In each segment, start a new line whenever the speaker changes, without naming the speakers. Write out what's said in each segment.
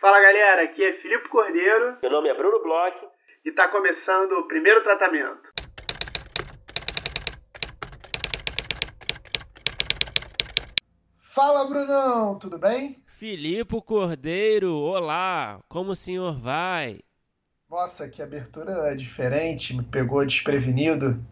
Fala galera, aqui é Filipe Cordeiro.
Meu nome é Bruno Bloch.
E está começando o primeiro tratamento. Fala Brunão, tudo bem?
Filipe Cordeiro, olá, como o senhor vai?
Nossa, que abertura diferente, me pegou desprevenido.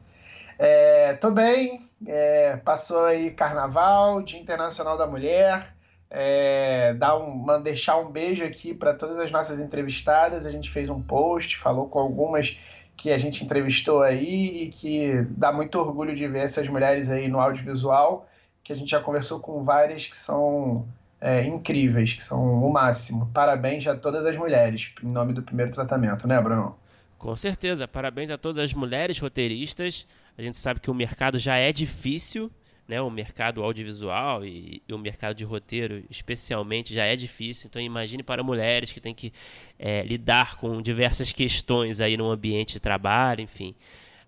É, tô bem, é, passou aí Carnaval, Dia Internacional da Mulher é, dar um, deixar um beijo aqui para todas as nossas entrevistadas. A gente fez um post, falou com algumas que a gente entrevistou aí e que dá muito orgulho de ver essas mulheres aí no audiovisual, que a gente já conversou com várias que são é, incríveis, que são o máximo. Parabéns a todas as mulheres, em nome do primeiro tratamento, né, Bruno?
Com certeza, parabéns a todas as mulheres roteiristas. A gente sabe que o mercado já é difícil, né, o mercado audiovisual e, e, o mercado de roteiro, especialmente, já é difícil. Então, imagine para mulheres que têm que é, lidar com diversas questões aí no ambiente de trabalho, enfim.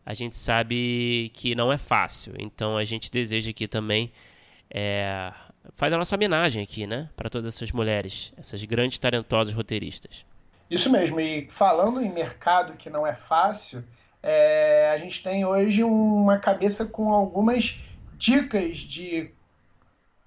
A gente sabe que não é fácil. Então, a gente deseja aqui também é, faz a nossa homenagem aqui, né, para todas essas mulheres, essas grandes talentosas roteiristas.
Isso mesmo. E falando em mercado que não é fácil, é, a gente tem hoje uma cabeça com algumas dicas de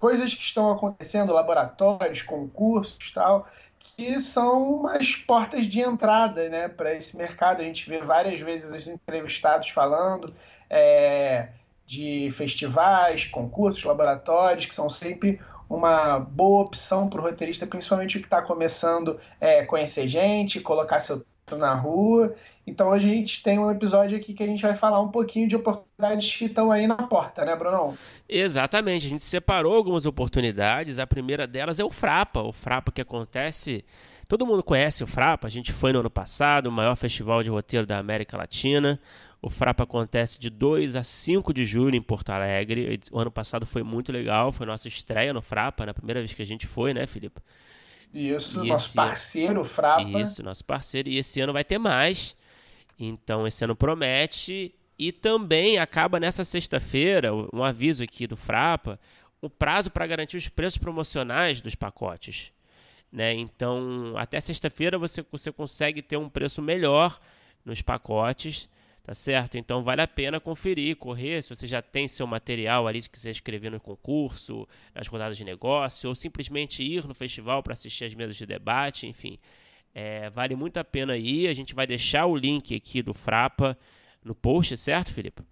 coisas que estão acontecendo, laboratórios, concursos tal, que são umas portas de entrada né, para esse mercado. A gente vê várias vezes os entrevistados falando é, de festivais, concursos, laboratórios, que são sempre uma boa opção para o roteirista, principalmente o que está começando a é, conhecer gente, colocar seu na rua então a gente tem um episódio aqui que a gente vai falar um pouquinho de oportunidades que estão aí na porta, né, Brunão?
Exatamente, a gente separou algumas oportunidades. A primeira delas é o Frapa, o Frapa que acontece. Todo mundo conhece o Frapa, a gente foi no ano passado, o maior festival de roteiro da América Latina. O Frapa acontece de 2 a 5 de julho em Porto Alegre. O ano passado foi muito legal, foi nossa estreia no Frapa, na primeira vez que a gente foi, né, Felipe?
Isso, e nosso parceiro, o Frapa.
Isso, nosso parceiro. E esse ano vai ter mais. Então esse ano promete. E também acaba nessa sexta-feira, um aviso aqui do Frapa, o prazo para garantir os preços promocionais dos pacotes. Né? Então, até sexta-feira você, você consegue ter um preço melhor nos pacotes, tá certo? Então vale a pena conferir, correr, se você já tem seu material ali, se quiser escrever no concurso, nas rodadas de negócio, ou simplesmente ir no festival para assistir as mesas de debate, enfim. É, vale muito a pena ir. A gente vai deixar o link aqui do Frapa no post, certo, Felipe?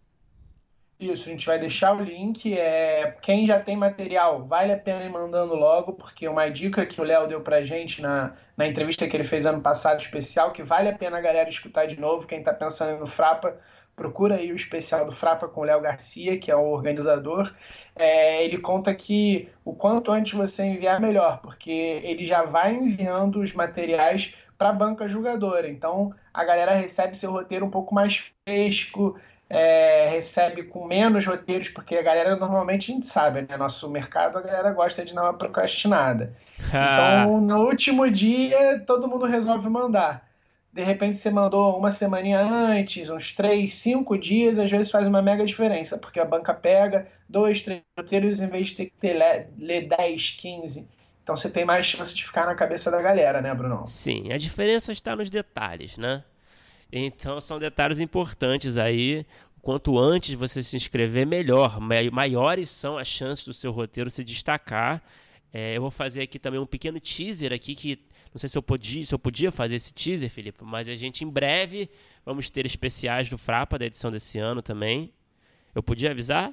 Isso, a gente vai deixar o link. É, quem já tem material, vale a pena ir mandando logo, porque uma dica que o Léo deu pra gente na, na entrevista que ele fez ano passado especial, que vale a pena a galera escutar de novo. Quem está pensando no Frapa, procura aí o especial do Frapa com o Léo Garcia, que é o organizador. É, ele conta que o quanto antes você enviar, melhor, porque ele já vai enviando os materiais para a banca julgadora. Então a galera recebe seu roteiro um pouco mais fresco, é, recebe com menos roteiros, porque a galera normalmente a gente sabe, né? Nosso mercado a galera gosta de dar uma procrastinada. então no último dia todo mundo resolve mandar de repente você mandou uma semaninha antes, uns três, cinco dias, às vezes faz uma mega diferença, porque a banca pega dois, três roteiros em vez de ter que ter, ler 10, 15. Então você tem mais chance de ficar na cabeça da galera, né, Bruno?
Sim, a diferença está nos detalhes, né? Então são detalhes importantes aí. Quanto antes você se inscrever, melhor. Maiores são as chances do seu roteiro se destacar. É, eu vou fazer aqui também um pequeno teaser aqui que não sei se eu podia, se eu podia fazer esse teaser, Felipe, mas a gente em breve vamos ter especiais do Frapa da edição desse ano também. Eu podia avisar?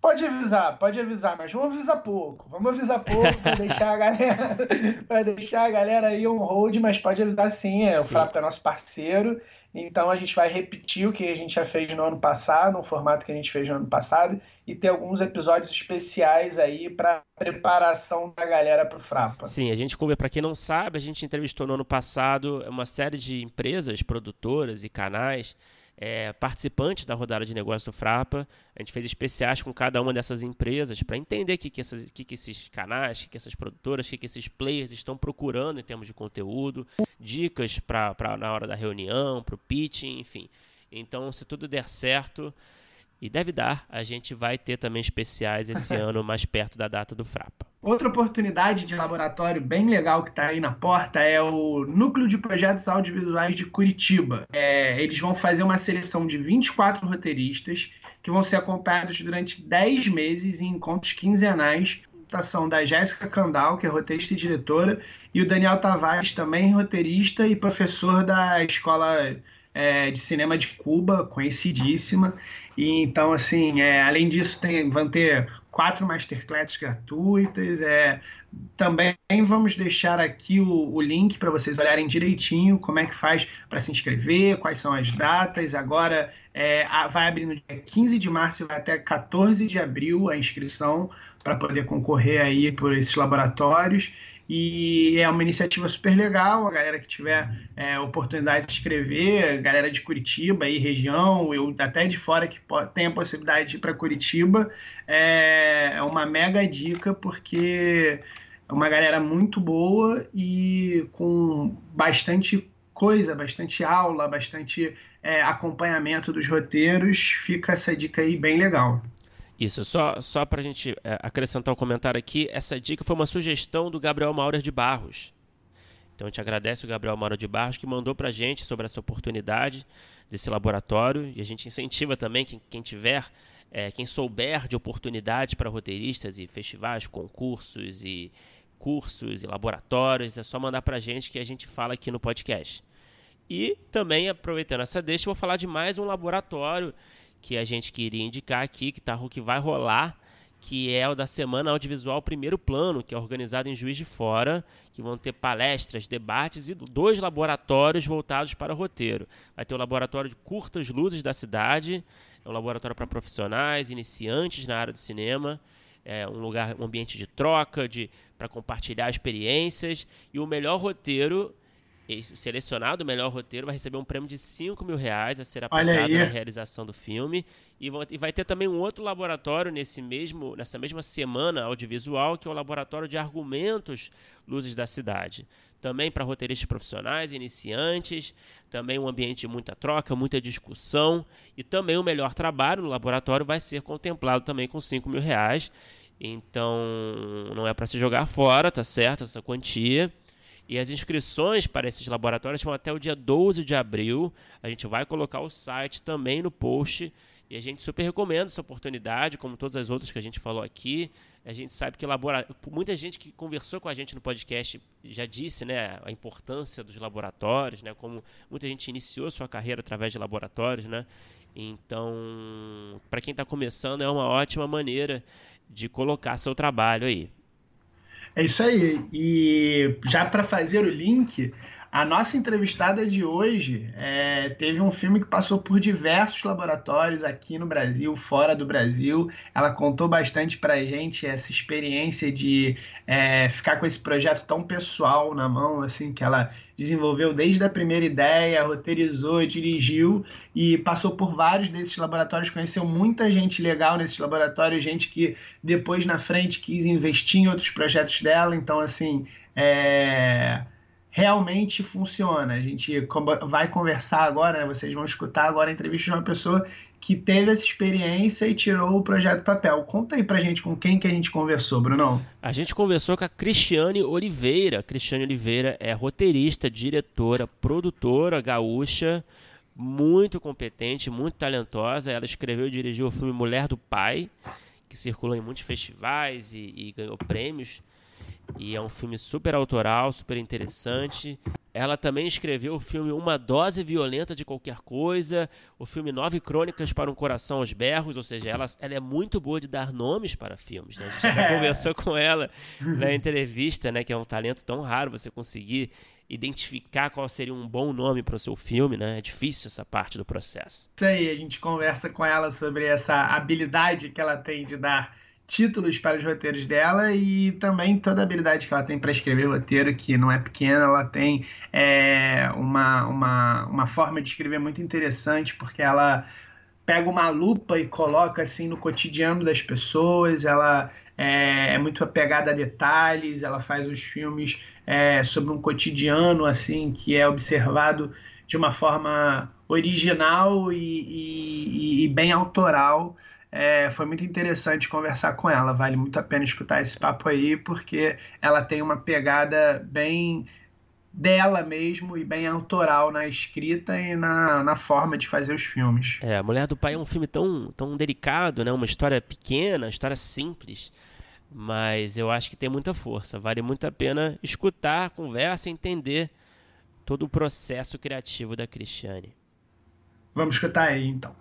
Pode avisar, pode avisar, mas vamos avisar pouco. Vamos avisar pouco para deixar a galera, para deixar a galera aí um hold, mas pode avisar sim, é, sim. o Frapa é nosso parceiro então a gente vai repetir o que a gente já fez no ano passado, no formato que a gente fez no ano passado, e ter alguns episódios especiais aí para preparação da galera para o Frapa.
Sim, a gente, para quem não sabe, a gente entrevistou no ano passado uma série de empresas, produtoras e canais é, participantes da rodada de negócio do Frapa. A gente fez especiais com cada uma dessas empresas para entender o que, que, que, que esses canais, o que, que essas produtoras, o que, que esses players estão procurando em termos de conteúdo, dicas para na hora da reunião, para o pitching, enfim. Então, se tudo der certo, e deve dar, a gente vai ter também especiais esse ano mais perto da data do Frapa.
Outra oportunidade de laboratório bem legal que está aí na porta é o Núcleo de Projetos Audiovisuais de Curitiba. É, eles vão fazer uma seleção de 24 roteiristas que vão ser acompanhados durante 10 meses em encontros quinzenais são da Jéssica Candal, que é roteirista e diretora, e o Daniel Tavares, também roteirista e professor da Escola é, de Cinema de Cuba, conhecidíssima. E então, assim, é, além disso, tem, vão ter quatro masterclasses gratuitas. É, também vamos deixar aqui o, o link para vocês olharem direitinho como é que faz para se inscrever, quais são as datas. Agora é, vai abrir no dia 15 de março e vai até 14 de abril a inscrição para poder concorrer aí por esses laboratórios. E é uma iniciativa super legal, a galera que tiver é, oportunidade de se inscrever, galera de Curitiba e região, eu até de fora que tem a possibilidade de ir para Curitiba, é, é uma mega dica, porque é uma galera muito boa e com bastante coisa, bastante aula, bastante é, acompanhamento dos roteiros, fica essa dica aí bem legal.
Isso, só, só para a gente é, acrescentar um comentário aqui, essa dica foi uma sugestão do Gabriel Maurer de Barros. Então a gente agradece o Gabriel Maurer de Barros que mandou para a gente sobre essa oportunidade desse laboratório e a gente incentiva também quem, quem tiver, é, quem souber de oportunidades para roteiristas e festivais, concursos e cursos e laboratórios, é só mandar para a gente que a gente fala aqui no podcast. E também, aproveitando essa deixa, eu vou falar de mais um laboratório que a gente queria indicar aqui, que, tá, que vai rolar, que é o da Semana Audiovisual Primeiro Plano, que é organizado em Juiz de Fora, que vão ter palestras, debates e dois laboratórios voltados para o roteiro. Vai ter o laboratório de curtas luzes da cidade, é um laboratório para profissionais, iniciantes na área de cinema, é um lugar, um ambiente de troca, de para compartilhar experiências e o melhor roteiro selecionado o melhor roteiro vai receber um prêmio de 5 mil reais a ser aplicado na realização do filme. E, vai ter também um outro laboratório nesse mesmo, nessa mesma semana audiovisual, que é o Laboratório de Argumentos Luzes da Cidade. Também para roteiristas profissionais, iniciantes, também um ambiente de muita troca, muita discussão. E também o melhor trabalho no laboratório vai ser contemplado também com 5 mil reais. Então, não é para se jogar fora, tá certo? Essa quantia. E as inscrições para esses laboratórios vão até o dia 12 de abril. A gente vai colocar o site também no post. E a gente super recomenda essa oportunidade, como todas as outras que a gente falou aqui. A gente sabe que labora... muita gente que conversou com a gente no podcast já disse né, a importância dos laboratórios, né, como muita gente iniciou sua carreira através de laboratórios. Né? Então, para quem está começando, é uma ótima maneira de colocar seu trabalho aí.
É isso aí. E já para fazer o link, a nossa entrevistada de hoje é, teve um filme que passou por diversos laboratórios aqui no Brasil, fora do Brasil. Ela contou bastante para a gente essa experiência de é, ficar com esse projeto tão pessoal na mão, assim, que ela desenvolveu desde a primeira ideia, roteirizou, dirigiu e passou por vários desses laboratórios, conheceu muita gente legal nesses laboratórios, gente que depois na frente quis investir em outros projetos dela. Então, assim, é realmente funciona. A gente vai conversar agora, né? vocês vão escutar agora a entrevista de uma pessoa que teve essa experiência e tirou o projeto papel. Conta aí pra gente com quem que a gente conversou, Bruno.
A gente conversou com a Cristiane Oliveira. Cristiane Oliveira é roteirista, diretora, produtora gaúcha, muito competente, muito talentosa. Ela escreveu e dirigiu o filme Mulher do Pai, que circulou em muitos festivais e, e ganhou prêmios. E é um filme super autoral, super interessante. Ela também escreveu o filme Uma Dose Violenta de Qualquer Coisa, o filme Nove Crônicas para um Coração aos Berros, ou seja, ela, ela é muito boa de dar nomes para filmes. Né? A gente já conversou com ela na entrevista, né, que é um talento tão raro você conseguir identificar qual seria um bom nome para o seu filme, né? É difícil essa parte do processo.
Isso aí, a gente conversa com ela sobre essa habilidade que ela tem de dar títulos para os roteiros dela e também toda a habilidade que ela tem para escrever roteiro, que não é pequena, ela tem é, uma, uma, uma forma de escrever muito interessante, porque ela pega uma lupa e coloca assim no cotidiano das pessoas, ela é, é muito apegada a detalhes, ela faz os filmes é, sobre um cotidiano assim que é observado de uma forma original e, e, e bem autoral é, foi muito interessante conversar com ela. Vale muito a pena escutar esse papo aí, porque ela tem uma pegada bem dela mesmo e bem autoral na escrita e na, na forma de fazer os filmes.
É, A Mulher do Pai é um filme tão, tão delicado, né? Uma história pequena, uma história simples, mas eu acho que tem muita força. Vale muito a pena escutar a conversa e entender todo o processo criativo da Cristiane.
Vamos escutar aí, então.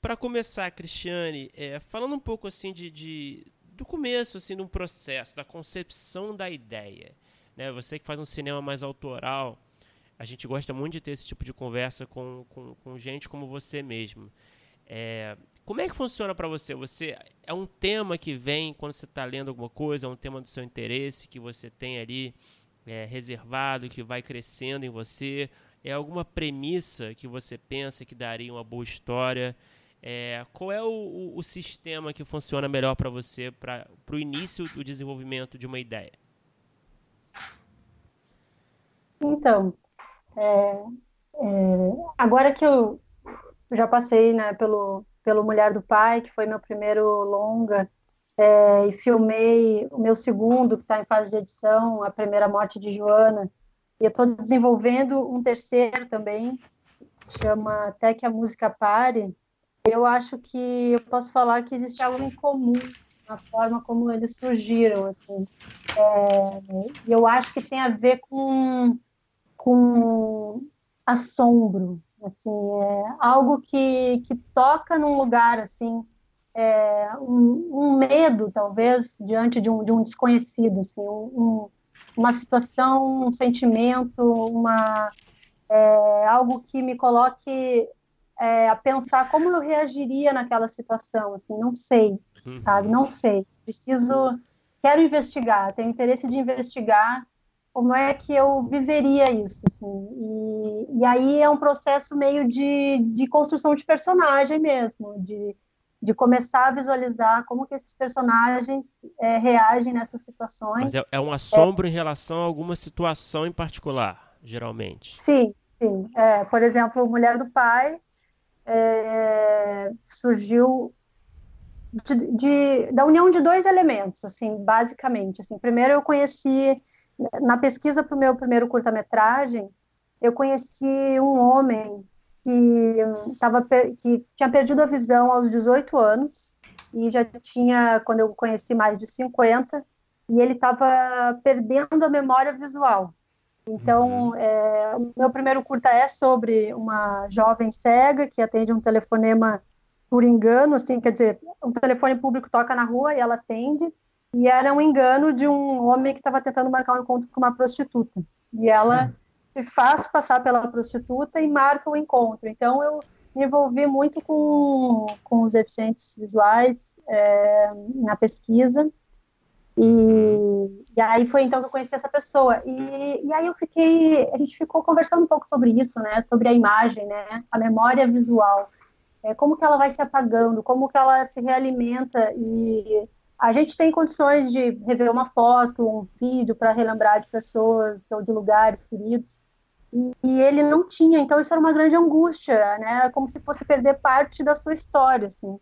Para começar, Cristiane, é, falando um pouco assim de, de do começo, assim, do processo, da concepção da ideia. Né? Você que faz um cinema mais autoral, a gente gosta muito de ter esse tipo de conversa com, com, com gente como você mesmo. É, como é que funciona para você? Você é um tema que vem quando você está lendo alguma coisa, é um tema do seu interesse que você tem ali é, reservado, que vai crescendo em você? É alguma premissa que você pensa que daria uma boa história? É, qual é o, o, o, sistema que funciona melhor para você para o início do desenvolvimento de uma ideia?
Então, é, é, agora que eu já passei né, pelo, pelo Mulher do Pai, que foi meu primeiro longa, é, e filmei o meu segundo, que está em fase de edição, A Primeira Morte de Joana, e eu estou desenvolvendo um terceiro também, que chama Até que a Música Pare, eu acho que eu posso falar que existe algo em comum na forma como eles surgiram, assim. É, eu acho que tem a ver com, com assombro, assim, é algo que, que toca num lugar, assim, é, um, um, medo, talvez, diante de um, de um desconhecido, assim, um, uma situação, um sentimento, uma, é, algo que me coloque é, a pensar como eu reagiria naquela situação, assim, não sei, uhum. sabe, não sei, preciso, quero investigar, tenho interesse de investigar como é que eu viveria isso, assim, e, e aí é um processo meio de, de construção de personagem mesmo, de, de começar a visualizar como que esses personagens é, reagem nessas situações.
Mas é, é um assombro em relação a alguma situação em particular, geralmente.
Sim, sim. É, por exemplo, Mulher do Pai é, surgiu de, de, da união de dois elementos, assim, basicamente. Assim, primeiro eu conheci, na pesquisa para o meu primeiro curta-metragem, eu conheci um homem que, tava, que tinha perdido a visão aos 18 anos e já tinha, quando eu conheci, mais de 50, e ele estava perdendo a memória visual. Então, uhum. é, o meu primeiro curta é sobre uma jovem cega que atende um telefonema por engano, assim, quer dizer, um telefone público toca na rua e ela atende, e era um engano de um homem que estava tentando marcar um encontro com uma prostituta. E ela uhum. se faz passar pela prostituta e marca o encontro. Então, eu me envolvi muito com, com os deficientes visuais é, na pesquisa, e, e, aí foi então que eu conheci essa pessoa. E, e aí eu fiquei, a gente ficou conversando um pouco sobre isso, né? Sobre a imagem, né? A memória visual. É, como que ela vai se apagando, como que ela se realimenta e a gente tem condições de rever uma foto, um vídeo para relembrar de pessoas ou de lugares queridos. E, e, ele não tinha, então isso era uma grande angústia, né? Como se fosse perder parte da sua história, assim.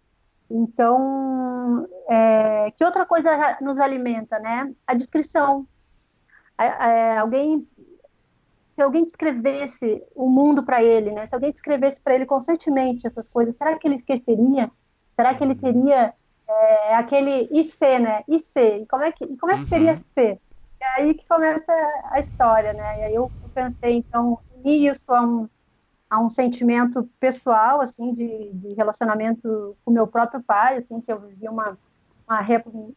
Então, é, que outra coisa nos alimenta, né? A descrição. É, alguém, se alguém descrevesse o mundo para ele, né? Se alguém descrevesse para ele constantemente essas coisas, será que ele esqueceria? Será que ele teria é, aquele IC, né? IC. E como é que, como é que seria uhum. ser? É aí que começa a história, né? E aí eu pensei, então, isso a um a um sentimento pessoal, assim, de, de relacionamento com meu próprio pai, assim, que eu vivi uma, uma um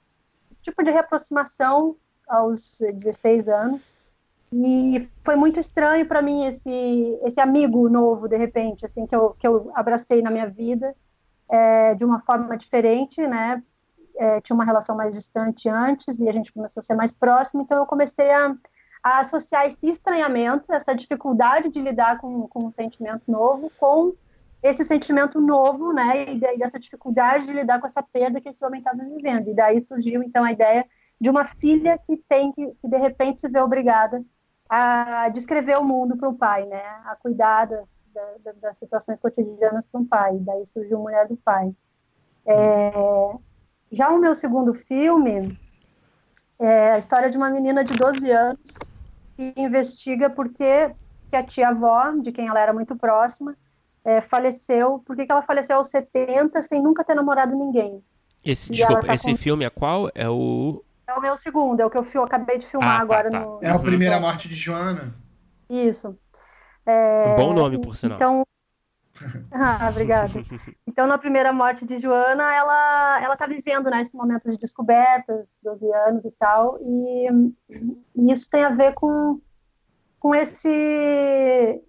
tipo de reaproximação aos 16 anos. E foi muito estranho para mim esse esse amigo novo, de repente, assim, que eu, que eu abracei na minha vida é, de uma forma diferente, né? É, tinha uma relação mais distante antes e a gente começou a ser mais próximo, então eu comecei a a associar esse estranhamento, essa dificuldade de lidar com, com um sentimento novo, com esse sentimento novo, né, e, dessa dificuldade de lidar com essa perda que esse homem estava vivendo. E daí surgiu, então, a ideia de uma filha que tem que, que de repente, se vê obrigada a descrever o mundo para o pai, né? A cuidar das, das, das situações cotidianas para um pai. Daí surgiu Mulher do Pai. É, já o meu segundo filme é a história de uma menina de 12 anos que investiga por que, que a tia-avó, de quem ela era muito próxima, é, faleceu, por que, que ela faleceu aos 70 sem nunca ter namorado ninguém.
Esse, desculpa, tá esse com... filme é qual? É o
é o meu segundo, é o que eu, eu acabei de filmar ah, tá, agora. Tá. No...
É a primeira morte de Joana.
Isso. É...
Bom nome, por sinal.
Então... ah, obrigada. Então, na primeira morte de Joana, ela ela está vivendo né, esse momento de descobertas, 12 anos e tal, e, e isso tem a ver com, com esse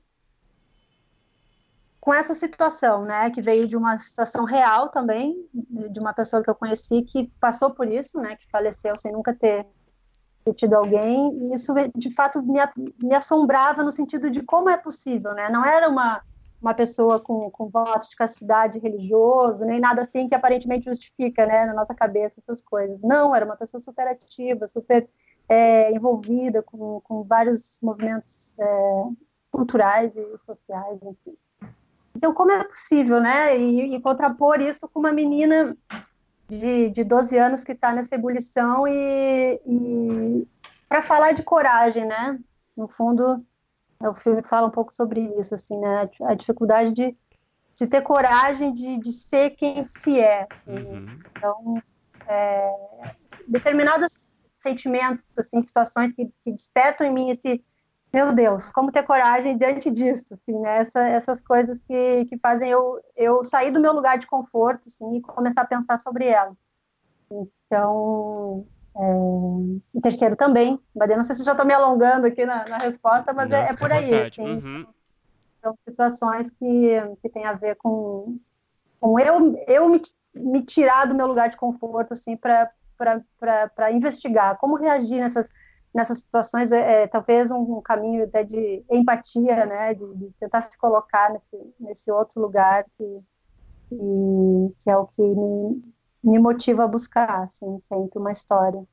com essa situação, né, que veio de uma situação real também, de uma pessoa que eu conheci que passou por isso, né, que faleceu sem nunca ter, tido alguém, e isso de fato me, me, assombrava no sentido de como é possível, né, não era uma, uma pessoa com, com voto de castidade religioso, nem nada assim que aparentemente justifica, né, na nossa cabeça essas coisas, não, era uma pessoa super ativa, super é, envolvida com, com vários movimentos é, culturais e sociais, enfim. Então, como é possível, né? E, e contrapor isso com uma menina de, de 12 anos que está nessa ebulição e, e para falar de coragem, né? No fundo, o filme fala um pouco sobre isso, assim, né? A dificuldade de, de ter coragem de, de ser quem se é. Assim. Uhum. Então, é, determinados sentimentos, assim, situações que, que despertam em mim esse meu Deus, como ter coragem diante disso, assim, né? Essa, essas coisas que, que fazem eu, eu sair do meu lugar de conforto, assim, e começar a pensar sobre ela. Então, é... terceiro também, mas eu não sei se já estou me alongando aqui na, na resposta, mas não, é, é, por aí. Assim, uhum. São situações que, que têm a ver com, com eu, eu me, me tirar do meu lugar de conforto, assim, para investigar como reagir nessas nessas situações é, é talvez um, um, caminho até de empatia, né, de, de, tentar se colocar nesse, nesse outro lugar que, que, que é o que me, me motiva a buscar, assim, sempre uma história.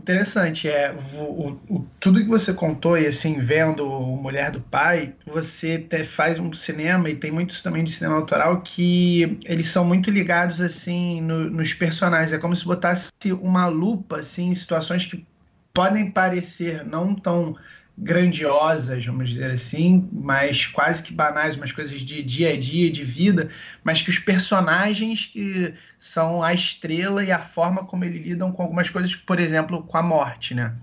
Interessante, é o, o, tudo que você contou e assim vendo Mulher do Pai, você te, faz um cinema e tem muitos também de cinema autoral que eles são muito ligados assim no, nos personagens. É como se botasse uma lupa assim em situações que podem parecer não tão grandiosas, vamos dizer assim, mas quase que banais, umas coisas de dia a dia, de vida, mas que os personagens que são a estrela e a forma como eles lidam com algumas coisas, por exemplo, com a morte, né?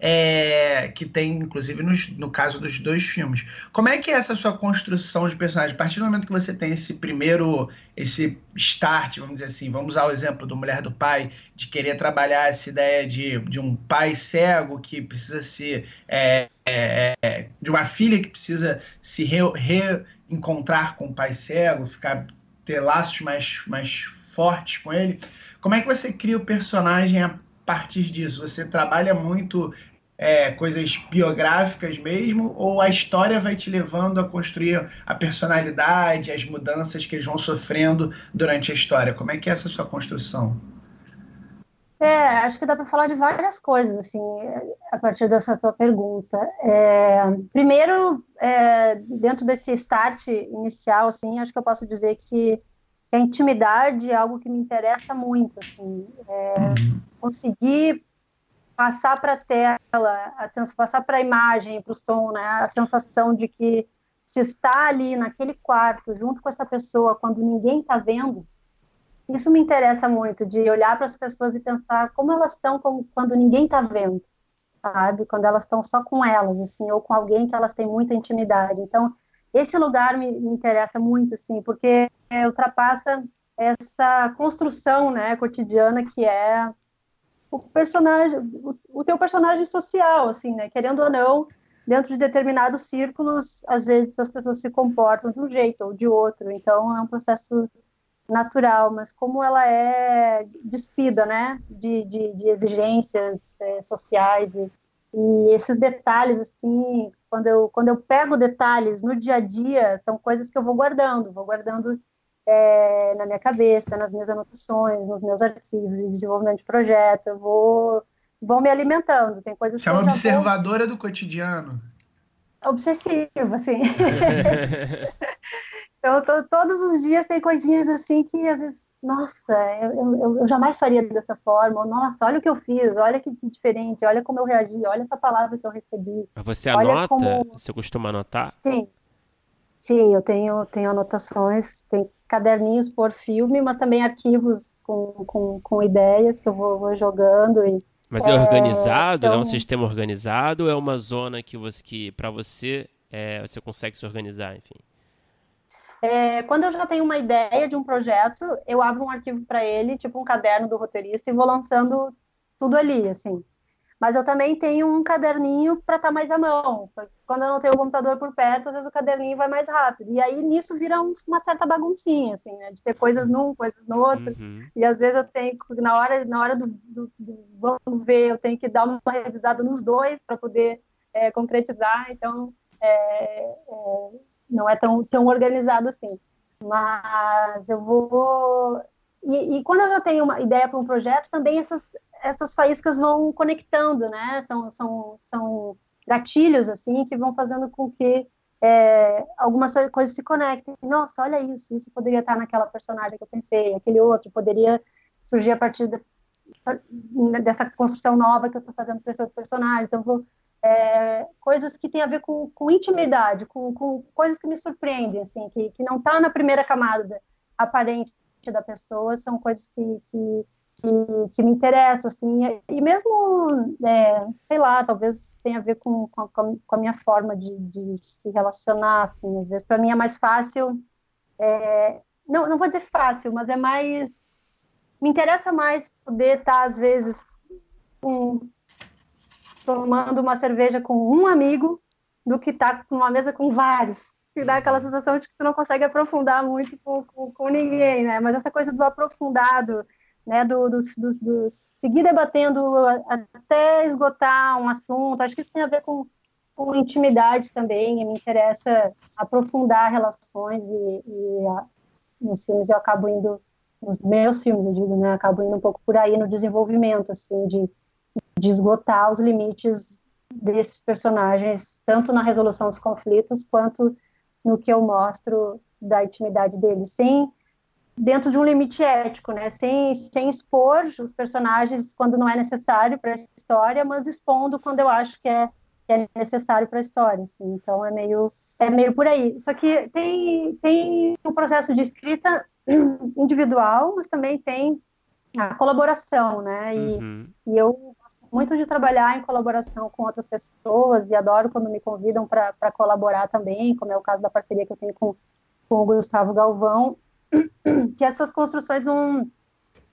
É, que tem, inclusive, nos, no caso dos dois filmes. Como é que é essa sua construção de personagem? A partir do momento que você tem esse primeiro, esse start, vamos dizer assim, vamos usar o exemplo do Mulher do Pai, de querer trabalhar essa ideia de, de um pai cego que precisa se. É, é, é de uma filha que precisa se reencontrar com o pai cego, ficar ter laços mais, mais fortes com ele. Como é que você cria o personagem a partir disso? Você trabalha muito é, coisas biográficas mesmo, ou a história vai te levando a construir a personalidade, as mudanças que eles vão sofrendo durante a história? Como é que é essa sua construção?
É, acho que dá para falar de várias coisas, assim, a partir dessa tua pergunta. É, primeiro, é, dentro desse start inicial, assim, acho que eu posso dizer que, a intimidade é algo que me interessa muito, assim, é, uhum. conseguir passar para a tela, passar para a imagem, para o som, né? A sensação de que se está ali naquele quarto junto com essa pessoa quando ninguém está vendo, isso me interessa muito de olhar para as pessoas e pensar como elas estão quando ninguém está vendo, sabe? Quando elas estão só com elas, assim, ou com alguém que elas têm muita intimidade. Então, esse lugar me, me interessa muito, assim, porque ultrapassa essa construção, né, cotidiana que é o personagem, o, o teu personagem social, assim, né? Querendo ou não, dentro de determinados círculos, às vezes as pessoas se comportam de um jeito ou de outro. Então é um processo natural, mas como ela é despida, né? De, de, de exigências é, sociais e, e esses detalhes, assim, quando eu, quando eu pego detalhes no dia a dia, são coisas que eu vou guardando, vou guardando é, na minha cabeça, nas minhas anotações, nos meus arquivos de desenvolvimento de projeto. Eu vou vão me alimentando. Tem coisas
Você é uma observadora vou... do cotidiano.
Obsessiva, assim. então, tô, todos os dias tem coisinhas assim que às vezes, nossa, eu, eu, eu, jamais faria dessa forma. Ou, nossa, olha o que eu fiz, olha que diferente, olha como eu reagi, olha essa palavra que eu recebi.
Você anota? Como... Você costuma anotar?
Sim. Sim, eu tenho, tenho anotações, tem caderninhos por filme, mas também arquivos com, com, com ideias que eu vou, vou jogando e
mas é, é organizado? Então... É um então sistema organizado ou é uma zona que, você, que para você é, você consegue se organizar, enfim?
É, quando eu já tenho uma ideia de um projeto, eu abro um arquivo para ele, tipo um caderno do roteirista, e vou lançando tudo ali, assim. Mas eu também tenho um caderninho para estar tá mais à mão. Quando eu não tenho o computador por perto, às vezes o caderninho vai mais rápido. E aí nisso vira um, uma certa baguncinha, assim, né? De ter coisas num, coisas no outro. Uhum. E às vezes eu tenho, na hora, na hora do, do, do vamos ver, eu tenho que dar uma revisada nos dois para poder é, concretizar. Então, é, é, não é tão, tão organizado assim. Mas eu vou. E, e quando eu já tenho uma ideia para um projeto, também essas, essas faíscas vão conectando, né? São, são, são gatilhos, assim, que vão fazendo com que é, algumas coisas se conectem. Nossa, olha isso, isso poderia estar naquela personagem que eu pensei, aquele outro poderia surgir a partir de, dessa construção nova que eu estou fazendo para esse outro personagem. Então, vou, é, coisas que têm a ver com, com intimidade, com, com, coisas que me surpreendem, assim, que, que não está na primeira camada aparente da pessoa, são coisas que, que que, que me interessam, assim, e mesmo, é, sei lá, talvez tenha a ver com, com, com a minha forma de, de, se relacionar, assim, às vezes para mim é mais fácil, é, não, não vou dizer fácil, mas é mais, me interessa mais poder estar, às vezes, com, tomando uma cerveja com um amigo do que estar numa mesa com vários, que dá aquela sensação de que tu não consegue aprofundar muito com, com, com ninguém, né, mas essa coisa do aprofundado, né, do, do, do, do, seguir debatendo até esgotar um assunto. Acho que isso tem a ver com, com intimidade também. E me interessa aprofundar relações e, e a, nos filmes eu acabo indo, nos meus filmes, eu digo, né, acabo indo um pouco por aí no desenvolvimento, assim, de, de esgotar os limites desses personagens, tanto na resolução dos conflitos quanto no que eu mostro da intimidade deles, sem dentro de um limite ético, né? Sem, sem expor os personagens quando não é necessário para a história, mas expondo quando eu acho que é, que é necessário para a história. Assim. Então é meio é meio por aí. Só que tem tem um processo de escrita individual, mas também tem a colaboração, né? E, uhum. e eu muito de trabalhar em colaboração com outras pessoas e adoro quando me convidam para colaborar também, como é o caso da parceria que eu tenho com, com o Gustavo Galvão que essas construções vão,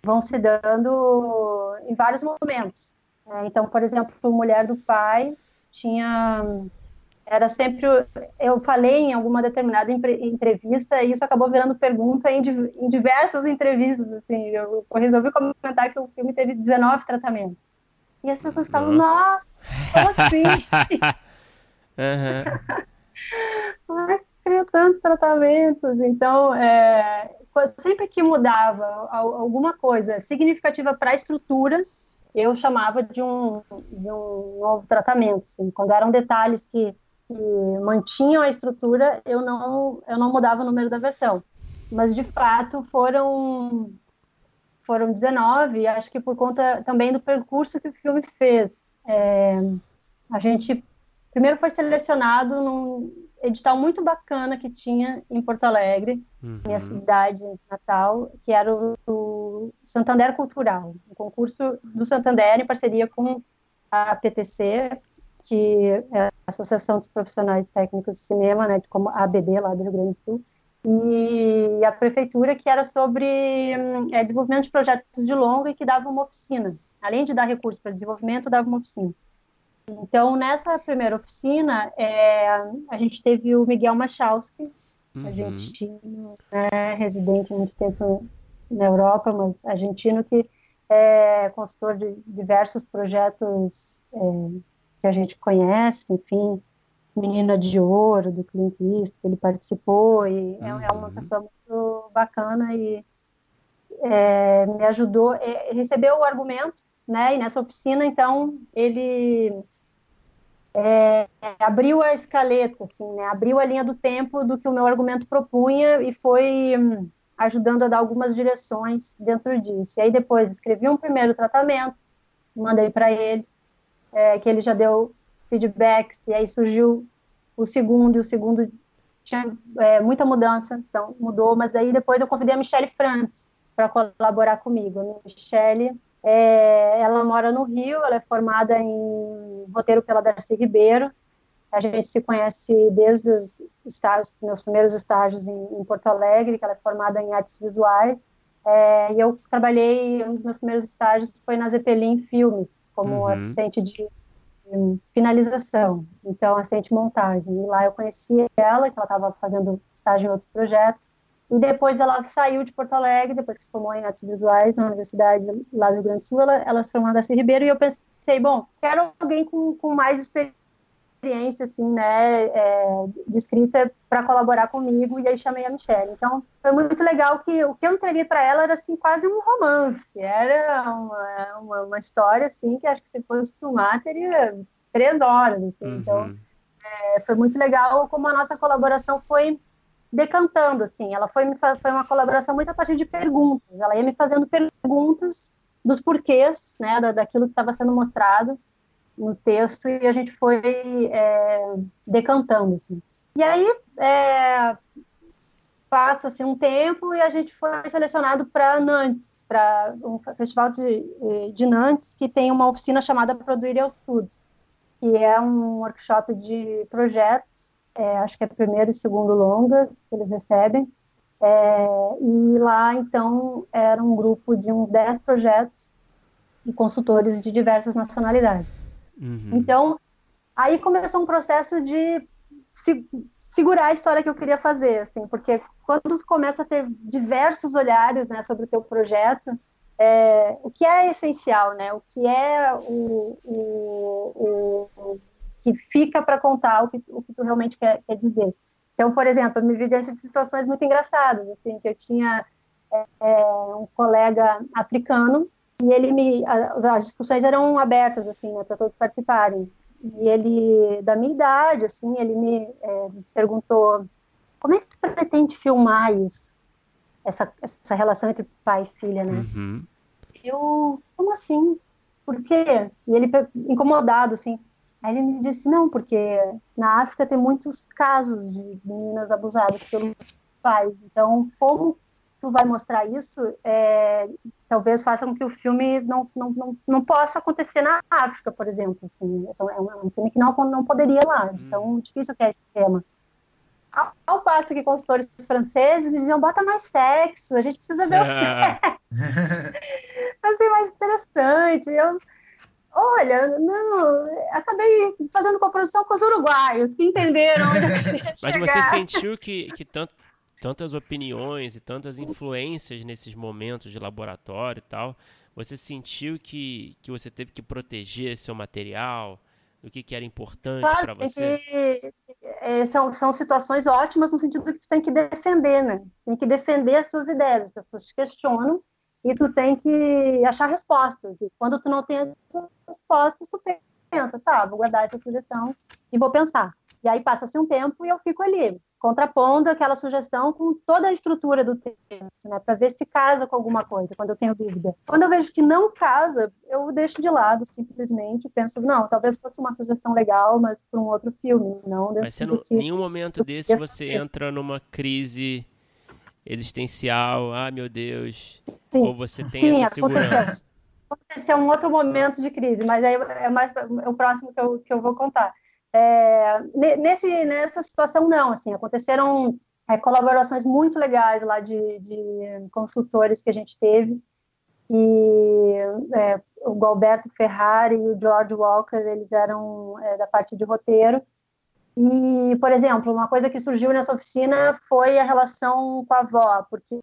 vão se dando em vários momentos. Né? Então, por exemplo, Mulher do Pai tinha era sempre eu falei em alguma determinada entrevista e isso acabou virando pergunta em, em diversas entrevistas assim eu resolvi comentar que o filme teve 19 tratamentos e as pessoas ficavam nossa, como assim uhum. criou tantos tratamentos. Então, é, sempre que mudava alguma coisa significativa para a estrutura, eu chamava de um, de um novo tratamento. Assim. Quando eram detalhes que, que, mantinham a estrutura, eu não, eu não mudava o número da versão. Mas, de fato, foram, foram 19, acho que por conta também do percurso que o filme fez. É, a gente primeiro foi selecionado num, edital muito bacana que tinha em Porto Alegre, uhum. minha cidade natal, que era o, o, Santander Cultural, um concurso do Santander em parceria com a PTC, que é a Associação dos Profissionais Técnicos de Cinema, né, como a ABD lá do Rio Grande do Sul, e a prefeitura que era sobre é, desenvolvimento de projetos de longa e que dava uma oficina. Além de dar recursos para desenvolvimento, dava uma oficina. Então, nessa primeira oficina, é, a gente teve o Miguel Machowski, uhum. argentino, né, residente há muito tempo na Europa, mas argentino que é consultor de diversos projetos é, que a gente conhece, enfim, Menina de Ouro, do Clint Eastwood, ele participou e uhum. é, uma uhum. pessoa muito bacana e é, me ajudou, é, recebeu o argumento né? E nessa oficina, então, ele é, abriu a escaleta, assim, né? Abriu a linha do tempo do que o meu argumento propunha e foi hum, ajudando a dar algumas direções dentro disso. E aí depois escrevi um primeiro tratamento, mandei para ele, é, que ele já deu feedbacks, e aí surgiu o segundo, e o segundo tinha é, muita mudança, então mudou, mas daí depois eu convidei a Michelle Frantz para colaborar comigo. A Michelle, é, ela mora no Rio, ela é formada em roteiro pela Darcy Ribeiro, a gente se conhece desde os estágios, meus primeiros estágios em, em, Porto Alegre, que ela é formada em artes visuais, é, e eu trabalhei, um dos meus primeiros estágios foi na Zeppelin Filmes, como uhum. assistente de finalização, então assistente montagem. E lá eu conheci ela, que ela estava fazendo estágio em outros projetos. E depois ela saiu de Porto Alegre, depois que se formou em artes visuais na universidade lá do Rio Grande do Sul, ela, ela se formou na Ribeiro e eu pensei, bom, quero alguém com, com mais experiência, assim, né, é, de escrita para colaborar comigo e aí chamei a Michelle. Então foi muito legal que o que eu entreguei para ela era assim quase um romance, era uma, uma, uma, história assim que acho que se fosse filmar teria três horas. Assim. Uhum. Então é, foi muito legal como a nossa colaboração foi decantando, assim. Ela foi, foi uma colaboração muito a partir de perguntas. Ela ia me fazendo perguntas dos porquês, né, da, daquilo que estava sendo mostrado no texto e a gente foi é, decantando, assim. E aí é, passa-se um tempo e a gente foi selecionado para Nantes, para um festival de, de Nantes que tem uma oficina chamada Produir Foods, que é um workshop de projetos é, acho que é primeiro e segundo longa que eles recebem. É, e lá, então, era um grupo de uns 10 projetos e consultores de diversas nacionalidades. Uhum. Então, aí começou um processo de se, segurar a história que eu queria fazer, assim, porque quando tu começa a ter diversos olhares né, sobre o teu projeto, é, o que é essencial, né? O que é o, o, o que fica para contar o que, o que tu realmente quer, quer, dizer. Então, por exemplo, eu me vi diante de situações muito engraçadas, assim, que eu tinha é, é um colega africano e ele me as discussões eram abertas assim, né, para todos participarem. E ele da minha idade, assim, ele me é, perguntou como é que tu pretende filmar isso, essa essa relação entre pai e filha, né? Uhum. Eu como assim? Por quê? E ele incomodado assim, Aí ele me disse, não, porque na África tem muitos casos de meninas abusadas pelos pais. Então, como tu vai mostrar isso, é, talvez faça com que o filme não, não, não, não possa acontecer na África, por exemplo. Assim, é um, é um filme que não, não poderia lá. Hum. Então, difícil que é esse tema. Ao, ao passo que consultores franceses me diziam, bota mais sexo, a gente precisa ver os sexos. Vai ser mais interessante. Eu Olha, não, acabei fazendo com a produção com os uruguaios, que entenderam
Mas chegar. você sentiu que, que tanto, tantas opiniões e tantas influências nesses momentos de laboratório e tal, você sentiu que, que você teve que proteger seu material? Do que, que era importante claro, para você?
Que, é, são, são situações ótimas no sentido que tu tem que defender, né? Tem que defender as suas ideias. As pessoas te questionam e tu tem que achar respostas. E quando tu não tem as respostas, tu pensa, tá, vou guardar essa sugestão e vou pensar. E aí passa-se um tempo e eu fico ali, contrapondo aquela sugestão com toda a estrutura do texto, né, para ver se casa com alguma coisa, quando eu tenho dúvida. Quando eu vejo que não casa, eu deixo de lado, simplesmente, penso, não, talvez fosse uma sugestão legal, mas para um outro filme, não.
Mas você não, em nenhum momento desse você entra numa crise existencial, ah, meu Deus, Sim. ou você tem Sim, essa segurança? Aconteceu.
aconteceu um outro momento de crise, mas aí é mais é o próximo que eu, que eu vou contar. É, nesse, nessa situação, não, assim, aconteceram é, colaborações muito legais lá de, de, consultores que a gente teve, e é, o Galberto Ferrari e o George Walker, eles eram é, da parte de roteiro, e, por exemplo, uma coisa que surgiu nessa oficina foi a relação com a avó, porque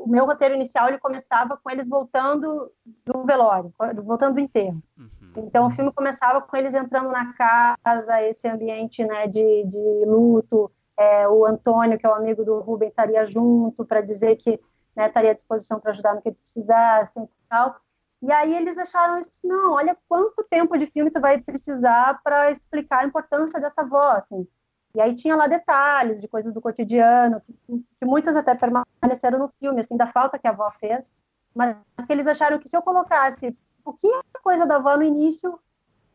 o meu roteiro inicial ele começava com eles voltando do velório, voltando do enterro. Uhum. Então, o filme começava com eles entrando na casa, esse ambiente né, de, de luto. É, o Antônio, que é o amigo do Rubem, estaria junto para dizer que né, estaria à disposição para ajudar no que eles precisassem e tal. E aí eles acharam assim, não, olha quanto tempo de filme tu vai precisar para explicar a importância dessa avó, assim. E aí tinha lá detalhes de coisas do cotidiano, que, que muitas até permaneceram no filme, assim, da falta que a avó fez, mas que eles acharam que se eu colocasse o que é coisa da avó no início,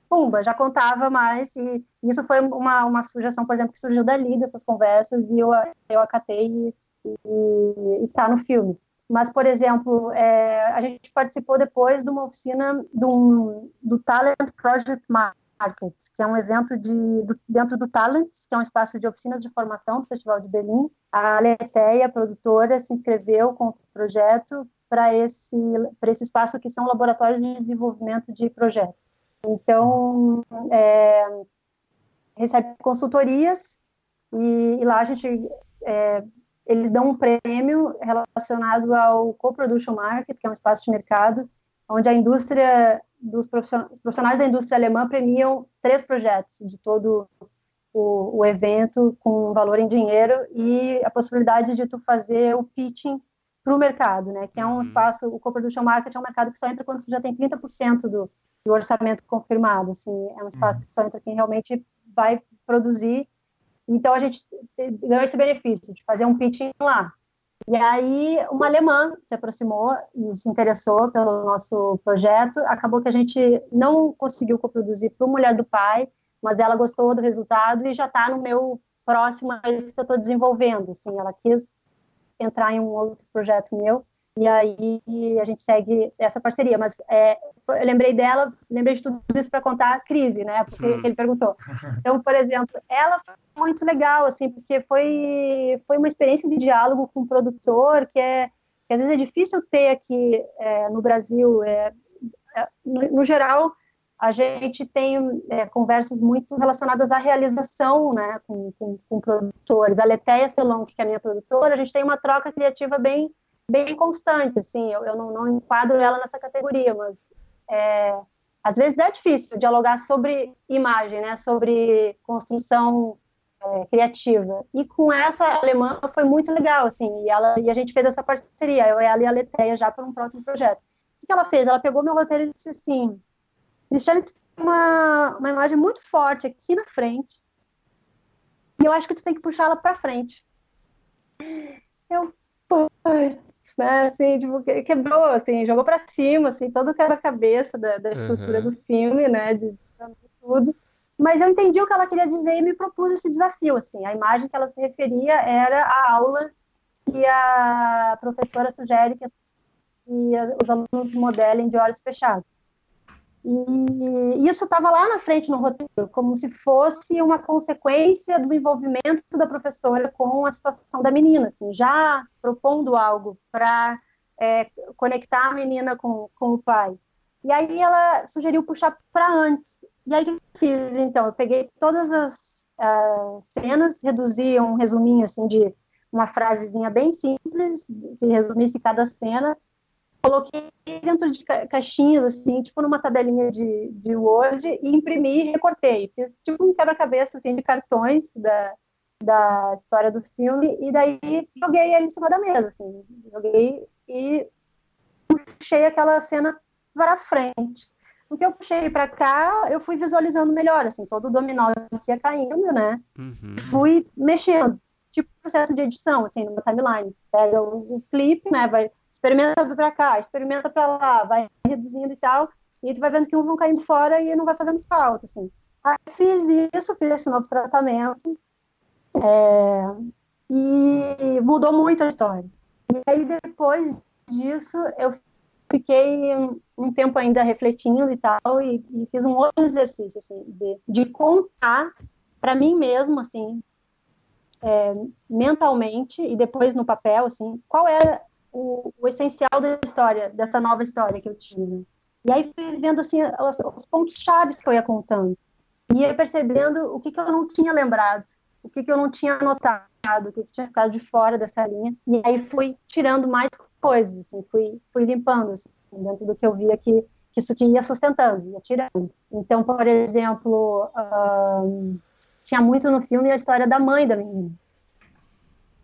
pumba, já contava mais, e isso foi uma, uma sugestão, por exemplo, que surgiu dali, dessas conversas, e eu, eu acatei e, e, e tá no filme. Mas, por exemplo, é, a gente participou depois de uma oficina do, do Talent Project Markets, que é um evento de, do, dentro do Talents, que é um espaço de oficinas de formação do Festival de Berlim. A Leteia, produtora, se inscreveu com o projeto para esse, esse espaço que são laboratórios de desenvolvimento de projetos. Então, é, recebe consultorias e, e, lá a gente é, eles dão um prêmio relacionado ao co-production market, que é um espaço de mercado, onde a indústria dos profissionais da indústria alemã premiam três projetos de todo o, o, evento com valor em dinheiro e a possibilidade de tu fazer o pitching para o mercado, né? Que é um uhum. espaço, o co-production market é um mercado que só entra quando tu já tem 30% do, do orçamento confirmado, assim, é um espaço uhum. que só entra quem realmente vai produzir então a gente ganhou esse benefício de fazer um pitching lá. E aí uma alemã se aproximou e se interessou pelo nosso projeto. Acabou que a gente não conseguiu coproduzir para o Mulher do Pai, mas ela gostou do resultado e já está no meu próximo que eu estou desenvolvendo. Assim, ela quis entrar em um outro projeto meu e aí a gente segue essa parceria. Mas é, eu lembrei dela, lembrei de tudo isso para contar a crise, né? Porque hum. ele perguntou. Então, por exemplo, ela foi muito legal, assim, porque foi, foi uma experiência de diálogo com o produtor que é que às vezes é difícil ter aqui é, no Brasil. É, é, no, no, geral, a gente tem é, conversas muito relacionadas à realização, né, com, com, com produtores. A Letéia Celon, que é a minha produtora, a gente tem uma troca criativa bem bem constante, assim, eu, eu não, não, enquadro ela nessa categoria, mas é, às vezes é difícil dialogar sobre imagem, né, sobre construção é, criativa. E com essa alemã foi muito legal, assim, e, ela, e a gente fez essa parceria, eu, ela e a Leteia, já para um próximo projeto. O que ela fez? Ela pegou meu roteiro e disse assim, Cristiane, tu tem uma, uma imagem muito forte aqui na frente, e eu acho que tu tem que puxar ela para frente. Eu, né? Assim, tipo, quebrou, assim, jogou para cima, assim, todo o quebra-cabeça da, da estrutura uhum. do filme, né? De, de tudo. Mas eu entendi o que ela queria dizer e me propus esse desafio, assim. A imagem que ela se referia era a aula que a professora sugere que, os alunos modelem de olhos fechados. E isso estava lá na frente no roteiro, como se fosse uma consequência do envolvimento da professora com a situação da menina, assim, já propondo algo para é, conectar a menina com, com o pai. E aí ela sugeriu puxar para antes. E aí o que eu fiz, então? Eu peguei todas as uh, cenas, reduzi um resuminho, assim, de uma frasezinha bem simples, que resumisse cada cena, coloquei dentro de caixinhas, assim, tipo numa tabelinha de, de Word, e imprimi e recortei. Fiz tipo um quebra-cabeça, assim, de cartões da, da história do filme, e daí joguei ele em cima da mesa, assim, joguei e puxei aquela cena para frente. O que eu puxei para cá, eu fui visualizando melhor, assim, todo o dominó que ia caindo, né? Uhum. Fui mexendo, tipo processo de edição, assim, numa timeline. Pega o, o clipe, né, vai experimenta para cá, experimenta para lá, vai reduzindo e tal, e tu vai vendo que uns vão caindo fora e não vai fazendo falta, assim. Aí fiz isso, fiz esse novo tratamento, é, e mudou muito a história. E aí depois disso, eu fiquei um tempo ainda refletindo e tal, e, e fiz um outro exercício, assim, de, de contar para mim mesmo, assim, é, mentalmente e depois no papel, assim, qual era o, o, essencial da história, dessa nova história que eu tinha. E aí fui vendo assim os, os pontos chaves que eu ia contando. E ia percebendo o que, que eu não tinha lembrado, o que, que eu não tinha anotado, o que, que tinha ficado de fora dessa linha. E aí fui tirando mais coisas, assim, fui, fui limpando assim, dentro do que eu via que, que isso que ia sustentando, ia tirando. Então, por exemplo, tinha muito no filme a história da mãe da menina.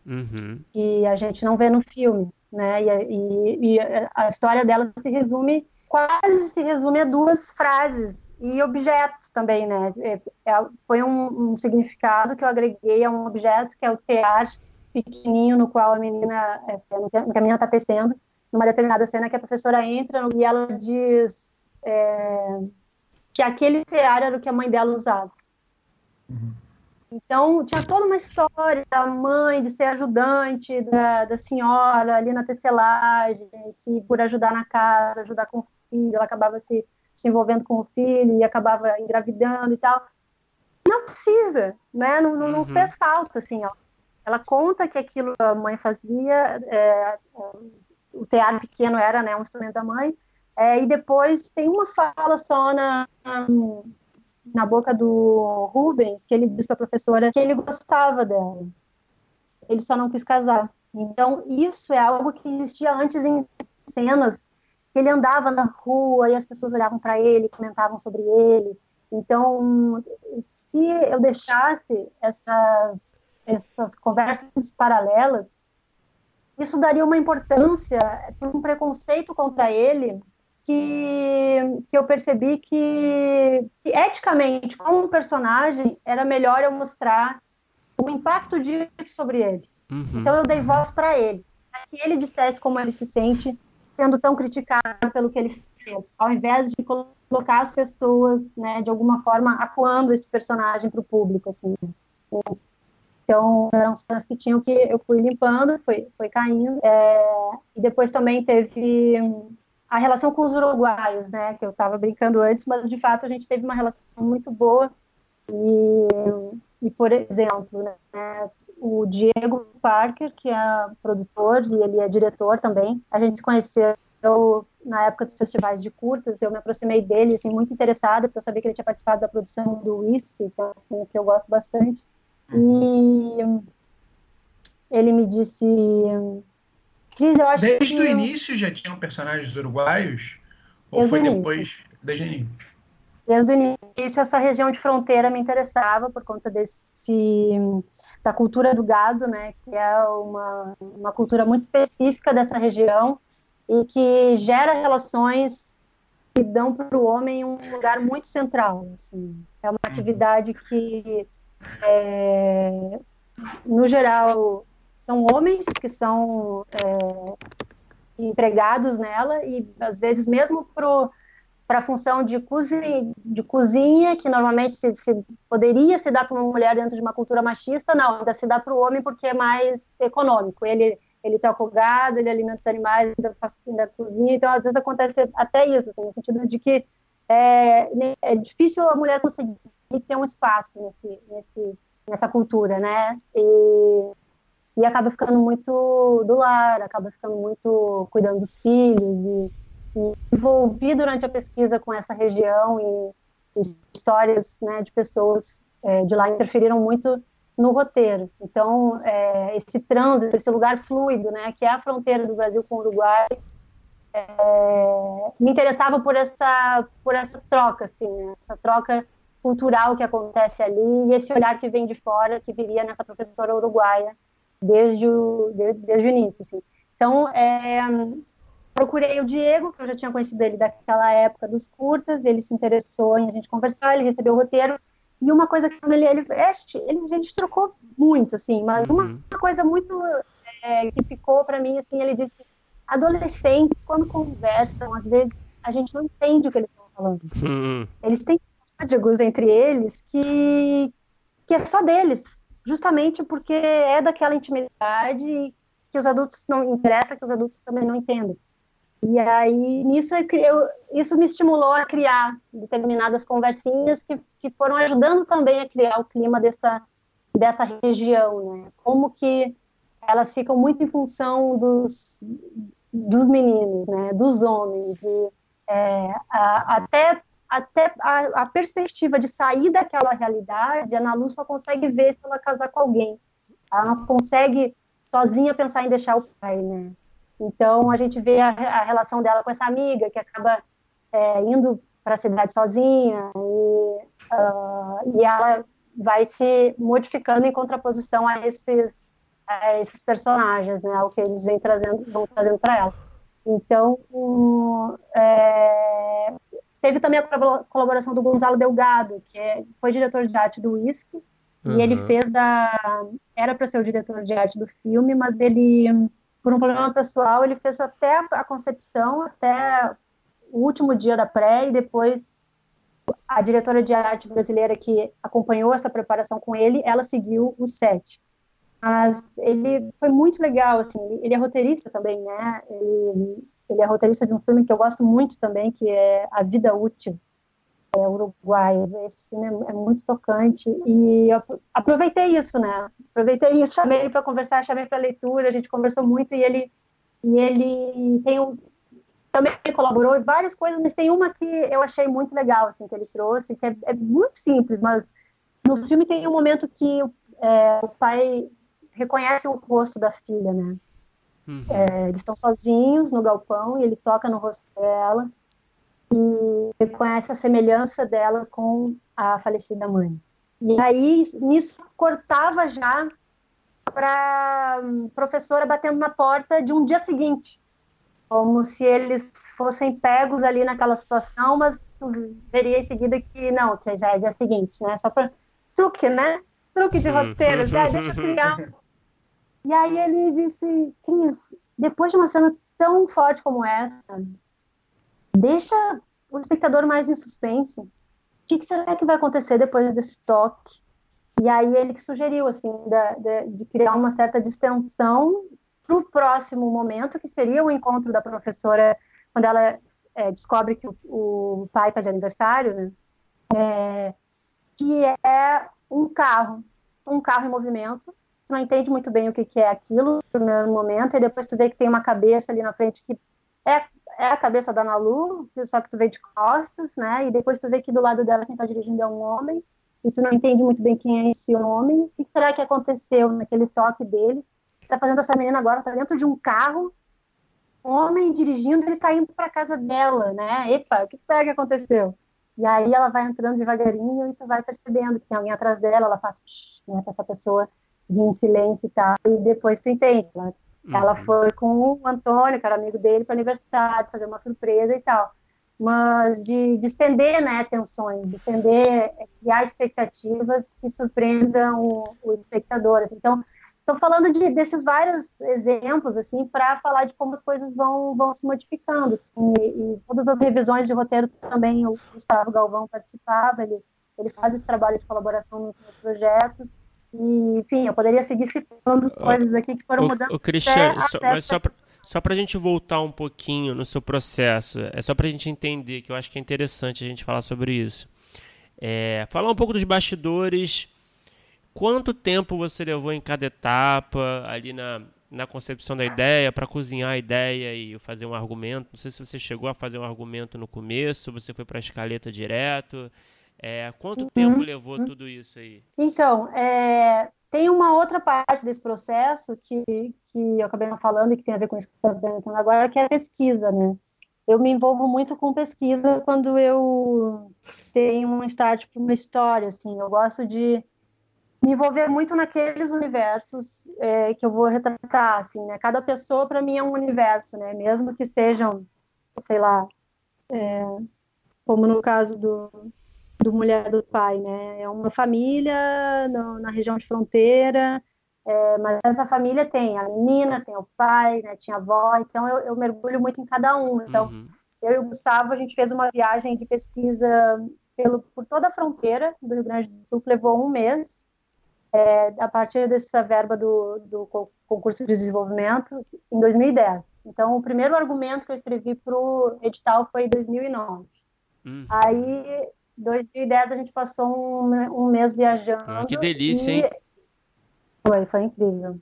Uhum. Que a gente não vê no filme né? E, e, e, a história dela se resume quase se resume a duas frases e objetos também, né? É, é, foi um, um, significado que eu agreguei a um objeto que é o tear pequenininho no qual a menina, é, que a menina está tecendo, numa determinada cena que a professora entra e ela diz é, que aquele tear era o que a mãe dela usava. Uhum. Então, tinha toda uma história da mãe de ser ajudante da, da senhora ali na tecelagem, que por ajudar na casa, ajudar com o filho, ela acabava se, se envolvendo com o filho e acabava engravidando e tal. Não precisa, né? Não, não, uhum. fez falta, assim, ó. Ela conta que aquilo a mãe fazia, é, o teatro pequeno era né, um instrumento da mãe, é, e depois tem uma fala só na, na boca do Rubens, que ele diz para a professora que ele gostava dela. Ele só não quis casar. Então, isso é algo que existia antes em cenas, que ele andava na rua e as pessoas olhavam para ele, comentavam sobre ele. Então, se eu deixasse essas essas conversas paralelas, isso daria uma importância um preconceito contra ele que, que eu percebi que, que, eticamente, como personagem, era melhor eu mostrar o impacto disso sobre ele. Uhum. Então eu dei voz para ele, para que ele dissesse como ele se sente sendo tão criticado pelo que ele fez, ao invés de colocar as pessoas, né, de alguma forma, acuando esse personagem para o público, assim. Então, eram cenas que tinham que eu fui limpando, foi, foi caindo. É, e depois também teve a relação com os uruguaios, né, que eu estava brincando antes, mas de fato a gente teve uma relação muito boa. E, e por exemplo, né, o Diego Parker, que é produtor e ele é diretor também, a gente se conheceu na época dos festivais de curtas, eu me aproximei dele, assim, muito interessada, porque eu sabia que ele tinha participado da produção do Whisky, que é assim, que eu gosto bastante. E ele me disse.
Cris, eu acho Desde que... o início já tinham personagens uruguaios? Ou Desde foi depois? Desde o início.
Desde o início, essa região de fronteira me interessava por conta desse da cultura do gado, né, que é uma, uma cultura muito específica dessa região e que gera relações que dão para o homem um lugar muito central. Assim. É uma atividade que é, no geral, são homens que são é, empregados nela e, às vezes, mesmo para a função de cozinha, de cozinha, que normalmente se, se poderia se dar para uma mulher dentro de uma cultura machista, não, ainda se dá para o homem porque é mais econômico. Ele ele toca o gado, ele alimenta os animais, ainda faz ainda cozinha, então às vezes acontece até isso, assim, no sentido de que é, é difícil a mulher conseguir ter um espaço nesse, nesse, nessa cultura, né? E, e acaba ficando muito do lar, acaba ficando muito cuidando dos filhos e, e envolvi durante a pesquisa com essa região e, e histórias né, de pessoas é, de lá interferiram muito no roteiro. Então, é, esse trânsito, esse lugar fluido, né, que é a fronteira do Brasil com o Uruguai, é, me interessava por essa por essa troca, assim, né? essa troca cultural que acontece ali e esse olhar que vem de fora, que viria nessa professora uruguaia desde o, desde, desde o início. Assim. Então, é, procurei o Diego, que eu já tinha conhecido ele daquela época dos curtas, ele se interessou em a gente conversar, ele recebeu o roteiro, e uma coisa que ele, ele, ele a gente trocou muito, assim, mas uma, uhum. uma coisa muito é, que ficou para mim, assim, ele disse, adolescentes, quando conversam, às vezes a gente não entende o que eles estão falando. Uhum. Eles têm códigos entre eles que, que é só deles, justamente porque é daquela intimidade que os adultos não interessa, que os adultos também não entendem. E aí, nisso, eu, isso me estimulou a criar determinadas conversinhas que, que foram ajudando também a criar o clima dessa, dessa região, né? Como que elas ficam muito em função dos, dos meninos, né? Dos homens. E, é, a, até até a, a, perspectiva de sair daquela realidade, a Ana Lu só consegue ver se ela casar com alguém. Ela não consegue sozinha pensar em deixar o pai, né? Então a gente vê a, a relação dela com essa amiga que acaba é, indo para a cidade sozinha e, uh, e ela vai se modificando em contraposição a esses, a esses personagens, né? O que eles vêm trazendo, vão trazendo para ela. Então, um, é, teve também a colaboração do Gonzalo Delgado, que é, foi diretor de arte do Whisky, uhum. e ele fez a... Era para ser o diretor de arte do filme, mas ele, por um problema pessoal, ele fez até a concepção, até o último dia da pré, e depois a diretora de arte brasileira que acompanhou essa preparação com ele, ela seguiu o set. Mas ele foi muito legal, assim, ele é roteirista também, né? Ele, ele é roteirista de um filme que eu gosto muito também, que é A Vida Útil, é Uruguai. Esse filme é, muito tocante e aproveitei isso, né? Aproveitei isso, chamei ele para conversar, chamei para leitura, a gente conversou muito e ele e ele tem um também colaborou em várias coisas, mas tem uma que eu achei muito legal, assim, que ele trouxe, que é, é muito simples, mas no filme tem um momento que é, o pai reconhece o rosto da filha, né? Uhum. É, eles estão sozinhos no galpão e ele toca no rosto dela e reconhece a semelhança dela com a falecida mãe. E aí, nisso, cortava já para professora batendo na porta de um dia seguinte, como se eles fossem pegos ali naquela situação, mas tu veria em seguida que não, que já é dia seguinte, né? Só para truque, né? Truque de uhum. roteiro, já deixa eu criar e aí ele disse, Cris, depois de uma cena tão forte como essa, deixa o espectador mais em suspense. O que, que será que vai acontecer depois desse toque? E aí ele que sugeriu, assim, de, de criar uma certa distensão para o próximo momento, que seria o encontro da professora, quando ela é, descobre que o, o pai está de aniversário, né? É, que é um carro, um carro em movimento, tu não entende muito bem o que, que é aquilo no primeiro momento, e depois tu vê que tem uma cabeça ali na frente que é, é a cabeça da Nalu, só que tu vê de costas, né? E depois tu vê que do lado dela quem está dirigindo é um homem, e tu não entende muito bem quem é esse homem. O que será que aconteceu naquele toque deles? Tá fazendo essa menina agora, tá dentro de um carro, um homem dirigindo, ele tá indo para casa dela, né? Epa, o que será que aconteceu? E aí ela vai entrando devagarinho e tu vai percebendo que tem alguém atrás dela, ela faz, né, pra essa pessoa vir em silêncio e tal, e depois tu entende. Né? Uhum. Ela foi com o Antônio, que era amigo dele, para aniversário, fazer uma surpresa e tal. Mas de, de estender né, tensões, de estender, é, criar expectativas que surpreendam o, o espectador. Assim. Então, estou falando de, desses vários exemplos assim para falar de como as coisas vão, vão se modificando assim, e, e, todas as revisões de roteiro também o Gustavo Galvão participava ele ele faz esse trabalho de colaboração nos projetos e, enfim, eu poderia seguir citando coisas aqui que foram o, mudando. O
Cristiano, só, mas só pra, só para a gente voltar um pouquinho no seu processo, é só para a gente entender, que eu acho que é interessante a gente falar sobre isso. É, falar um pouco dos bastidores. Quanto tempo você levou em cada etapa, ali na, na concepção da ideia, para cozinhar a ideia e fazer um argumento? Não sei se você chegou a fazer um argumento no começo, você foi para a escaleta direto. É, quanto uhum. tempo levou tudo isso aí?
Então, é, tem uma outra parte desse processo que, que eu acabei não falando e que tem a ver com isso que eu estou perguntando agora, que é a pesquisa, né? Eu me envolvo muito com pesquisa quando eu tenho um start para uma história, assim. Eu gosto de me envolver muito naqueles universos é, que eu vou retratar, assim, né? Cada pessoa para mim é um universo, né? Mesmo que sejam, sei lá, é, como no caso do, do Mulher do Pai, né? É uma família no, na região de fronteira, é, mas essa família tem a menina, tem o pai, né? Tinha a avó, então eu, eu mergulho muito em cada um. Então, uhum. eu e o Gustavo, a gente fez uma viagem de pesquisa pelo, por toda a fronteira do Rio Grande do Sul, levou um mês, é, a partir dessa verba do, do concurso de desenvolvimento, em 2010. Então, o primeiro argumento que eu escrevi para o edital foi em 2009. Uhum. Aí 2010 a gente passou um, um mês viajando.
Ah, que delícia, e... hein?
Foi, foi incrível.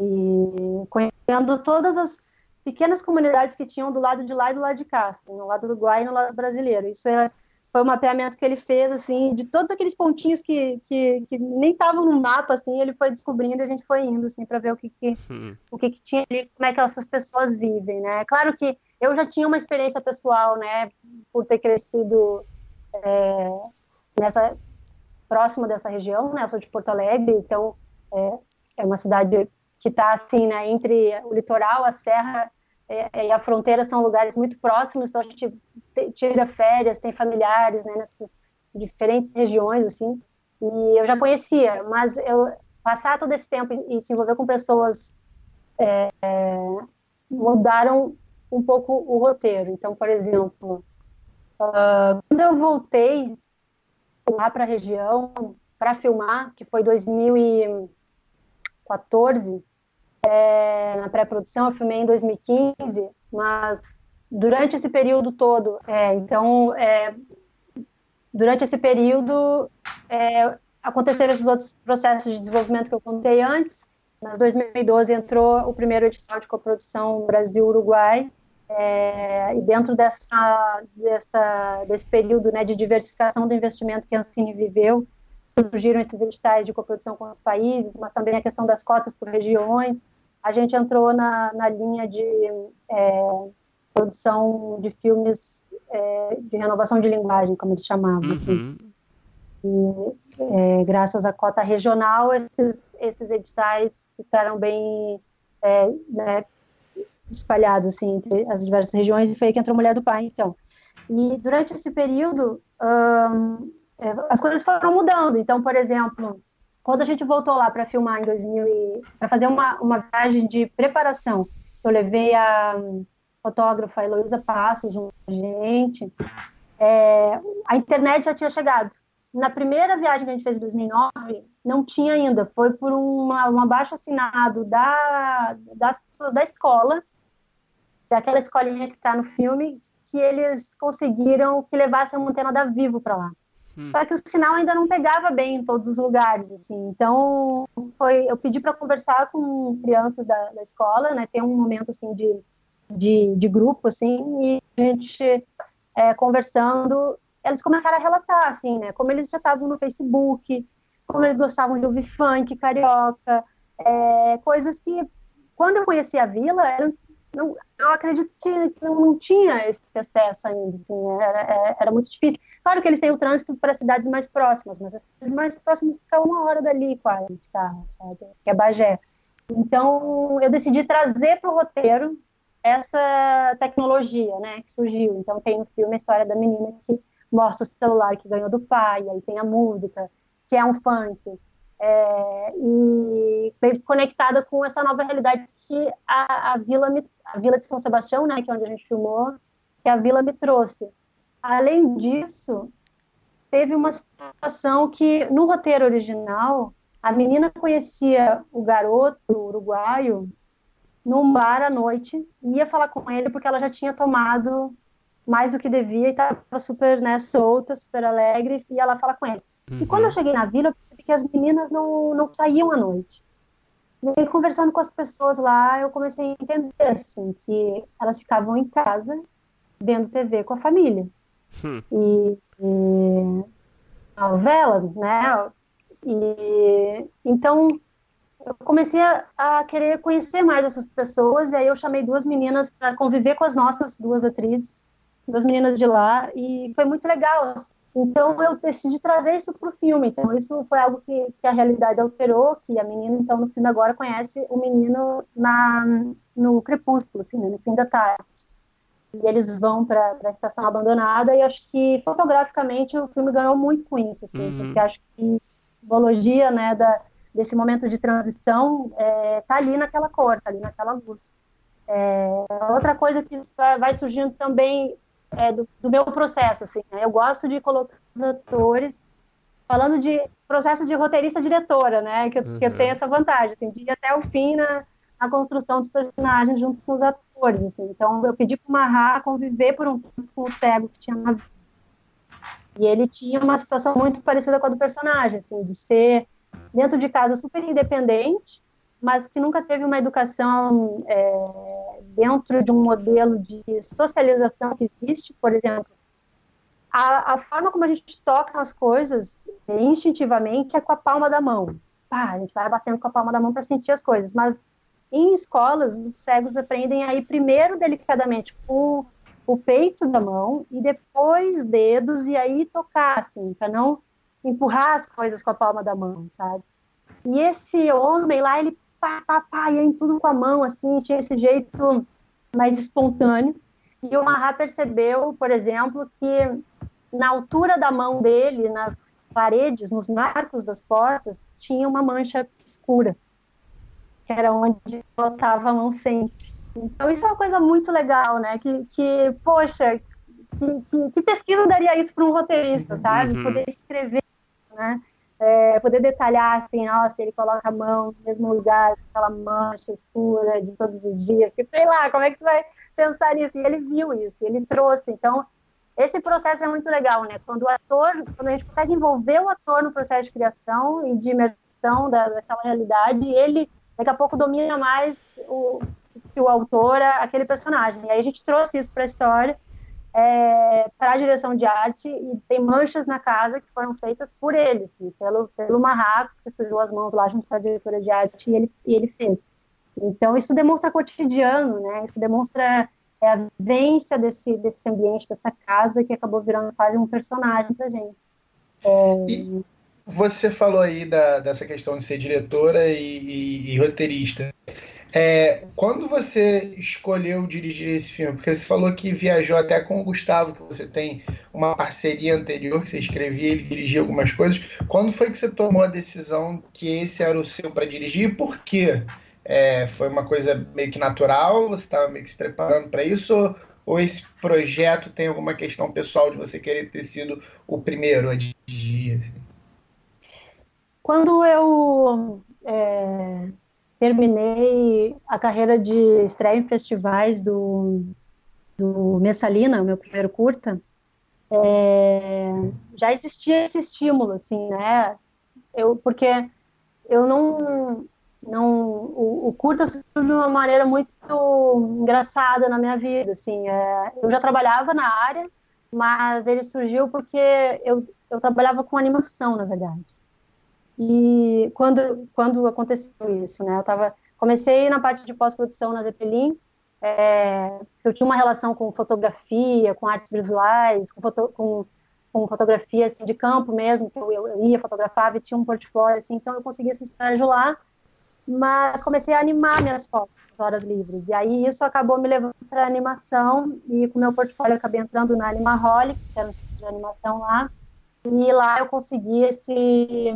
E conhecendo todas as pequenas comunidades que tinham do lado de lá e do lado de cá, assim, no lado uruguai e no lado brasileiro. Isso é, foi um mapeamento que ele fez, assim, de todos aqueles pontinhos que, que, que nem estavam no mapa, assim, ele foi descobrindo e a gente foi indo, assim, para ver o que, que hum. o que, que tinha ali, como é que essas pessoas vivem, né? Claro que eu já tinha uma experiência pessoal, né, por ter crescido é, nessa próximo dessa região, né? Eu sou de Porto Alegre, então é, é uma cidade que está assim, né, entre o litoral, a serra, é, e a fronteira são lugares muito próximos, então a gente tira férias, tem familiares, né, nessas diferentes regiões, assim, e eu já conhecia, mas eu passar todo esse tempo e, e se envolver com pessoas é, mudaram um pouco o roteiro. Então, por exemplo, uh, quando eu voltei lá para a região para filmar, que foi 2014, é, na pré-produção, eu filmei em 2015, mas durante esse período todo, é, então, é, durante esse período, é, aconteceram esses outros processos de desenvolvimento que eu contei antes. Em 2012 entrou o primeiro edital de coprodução Brasil-Uruguai, é, e dentro dessa, dessa, desse período né, de diversificação do investimento que a Ancine viveu, surgiram esses editais de coprodução com os países, mas também a questão das cotas por regiões. A gente entrou na, na linha de é, produção de filmes é, de renovação de linguagem, como eles chamavam. Assim. Uhum. Assim. E, é, graças à cota regional, esses, esses editais ficaram bem é, né, espalhados assim, entre as diversas regiões, e foi aí que entrou a Mulher do Pai, então. E durante esse período, é, as coisas foram mudando. Então, por exemplo, quando a gente voltou lá para filmar em 2000 para fazer uma, uma viagem de preparação, eu levei a fotógrafa Heloísa Passos junto com a gente, é, a internet já tinha chegado. Na primeira viagem que a gente fez em 2009, não tinha ainda, foi por uma, um abaixo assinado da, das pessoas da escola, daquela escolinha que está no filme, que eles conseguiram que levasse a antena da Vivo para lá. Hum. Só que o sinal ainda não pegava bem em todos os lugares, assim. Então, foi, eu pedi para conversar com crianças da, da escola, né? Ter um momento, assim, de, de, de grupo, assim, e a gente é, conversando, eles começaram a relatar, assim, né? Como eles já estavam no Facebook, como eles gostavam de ouvir funk, carioca, é, coisas que, quando eu conheci a vila, eram não, eu acredito que, que não, tinha esse acesso ainda, assim, era, é, era, muito difícil. Claro que eles têm o trânsito para cidades mais próximas, mas as cidades mais próximas ficam uma hora dali quase de carro, sabe? Que é Bagé. Então, eu decidi trazer para o roteiro essa tecnologia, né, que surgiu. Então, tem no filme a história da menina que mostra o celular que ganhou do pai, aí tem a música, que é um funk é, e conectada com essa nova realidade que a, a, vila me, a vila de São Sebastião, né, que é onde a gente filmou, que a vila me trouxe. Além disso, teve uma situação que no roteiro original a menina conhecia o garoto uruguaio num bar à noite, ia falar com ele porque ela já tinha tomado mais do que devia e estava super né, solta, super alegre, e ia lá falar com ele. Uhum. E quando eu cheguei na vila, eu que as meninas não, não saíam à noite. E aí, conversando com as pessoas lá, eu comecei a entender, assim, que elas ficavam em casa, vendo TV com a família. Hum. E, e novela, né? E, então, eu comecei a, a, querer conhecer mais essas pessoas, e aí eu chamei duas meninas para conviver com as nossas duas atrizes, duas meninas de lá, e foi muito legal, assim, então eu decidi trazer isso para o filme. Então isso foi algo que, que, a realidade alterou, que a menina então no filme agora conhece o menino na no crepúsculo, assim, né, no fim da tarde. E eles vão para a estação abandonada e acho que fotograficamente o filme ganhou muito com isso, assim, uhum. porque acho que a simbologia, né, da, desse momento de transição é, tá ali naquela cor, tá ali naquela luz. É, outra coisa que vai surgindo também é, do, do, meu processo, assim, né? Eu gosto de colocar os atores falando de processo de roteirista-diretora, né? Que, uhum. que eu tenho essa vantagem, assim, de ir até o fim na, na construção dos personagens junto com os atores, assim. Então, eu pedi para o Marra conviver por um tempo com o cego que tinha na e ele tinha uma situação muito parecida com a do personagem, assim, de ser dentro de casa super independente, mas que nunca teve uma educação é, dentro de um modelo de socialização que existe, por exemplo, a, a, forma como a gente toca as coisas é, instintivamente é com a palma da mão. Pá, a gente vai batendo com a palma da mão para sentir as coisas, mas em escolas os cegos aprendem a ir primeiro delicadamente com o peito da mão e depois dedos e aí tocar, assim, para não empurrar as coisas com a palma da mão, sabe? E esse homem lá, ele pá, pá, pá, ia em tudo com a mão, assim, tinha esse jeito mais espontâneo. E o Mahat percebeu, por exemplo, que na altura da mão dele, nas paredes, nos marcos das portas, tinha uma mancha escura, que era onde botava a mão sempre. Então isso é uma coisa muito legal, né? Que, que poxa, que, que, que pesquisa daria isso para um roteirista, sabe? Uhum. Poder escrever, né? É, poder detalhar assim, nossa, ele coloca a mão no mesmo lugar, aquela mancha escura de todos os dias, que sei lá, como é que você vai pensar nisso? E ele viu isso, ele trouxe. Então, esse processo é muito legal, né? Quando o ator, quando a gente consegue envolver o ator no processo de criação e de imersão da, daquela realidade, ele daqui a pouco domina mais o que o autor, aquele personagem. E aí a gente trouxe isso para a história é, para a direção de arte e tem manchas na casa que foram feitas por eles, assim, pelo, pelo Marraco, que sujou as mãos lá junto com a diretora de arte e ele, e ele fez. Então, isso demonstra cotidiano, né? Isso demonstra é, a vivência desse, desse ambiente, dessa casa, que acabou virando quase um personagem para gente.
É... Você falou aí da, dessa questão de ser diretora e, e, e roteirista. É, quando você escolheu dirigir esse filme, porque você falou que viajou até com o Gustavo, que você tem uma parceria anterior, que você escrevia, ele dirigia algumas coisas. Quando foi que você tomou a decisão que esse era o seu para dirigir e por quê? É, foi uma coisa meio que natural? Você estava meio que se preparando para isso? Ou, ou, esse projeto tem alguma questão pessoal de você querer ter sido o primeiro a dirigir? Assim?
Quando eu é terminei a carreira de estreia em festivais do, do Messalina, meu primeiro curta, é, já existia esse estímulo, assim, né? Eu, porque eu não, não o, o curta surgiu de uma maneira muito engraçada na minha vida, assim. É, eu já trabalhava na área, mas ele surgiu porque eu, eu trabalhava com animação, na verdade. E quando, quando aconteceu isso, né? Eu tava, comecei na parte de pós-produção na Zeppelin, é, eu tinha uma relação com fotografia, com artes visuais, com, foto, com, com fotografia assim, de campo mesmo, que eu, eu, ia, fotografava e tinha um portfólio, assim, então eu conseguia esse estágio lá, mas comecei a animar minhas fotos nas horas livres, e aí isso acabou me levando para animação, e com meu portfólio eu acabei entrando na Animaholic, que era um tipo de animação lá, e lá eu consegui esse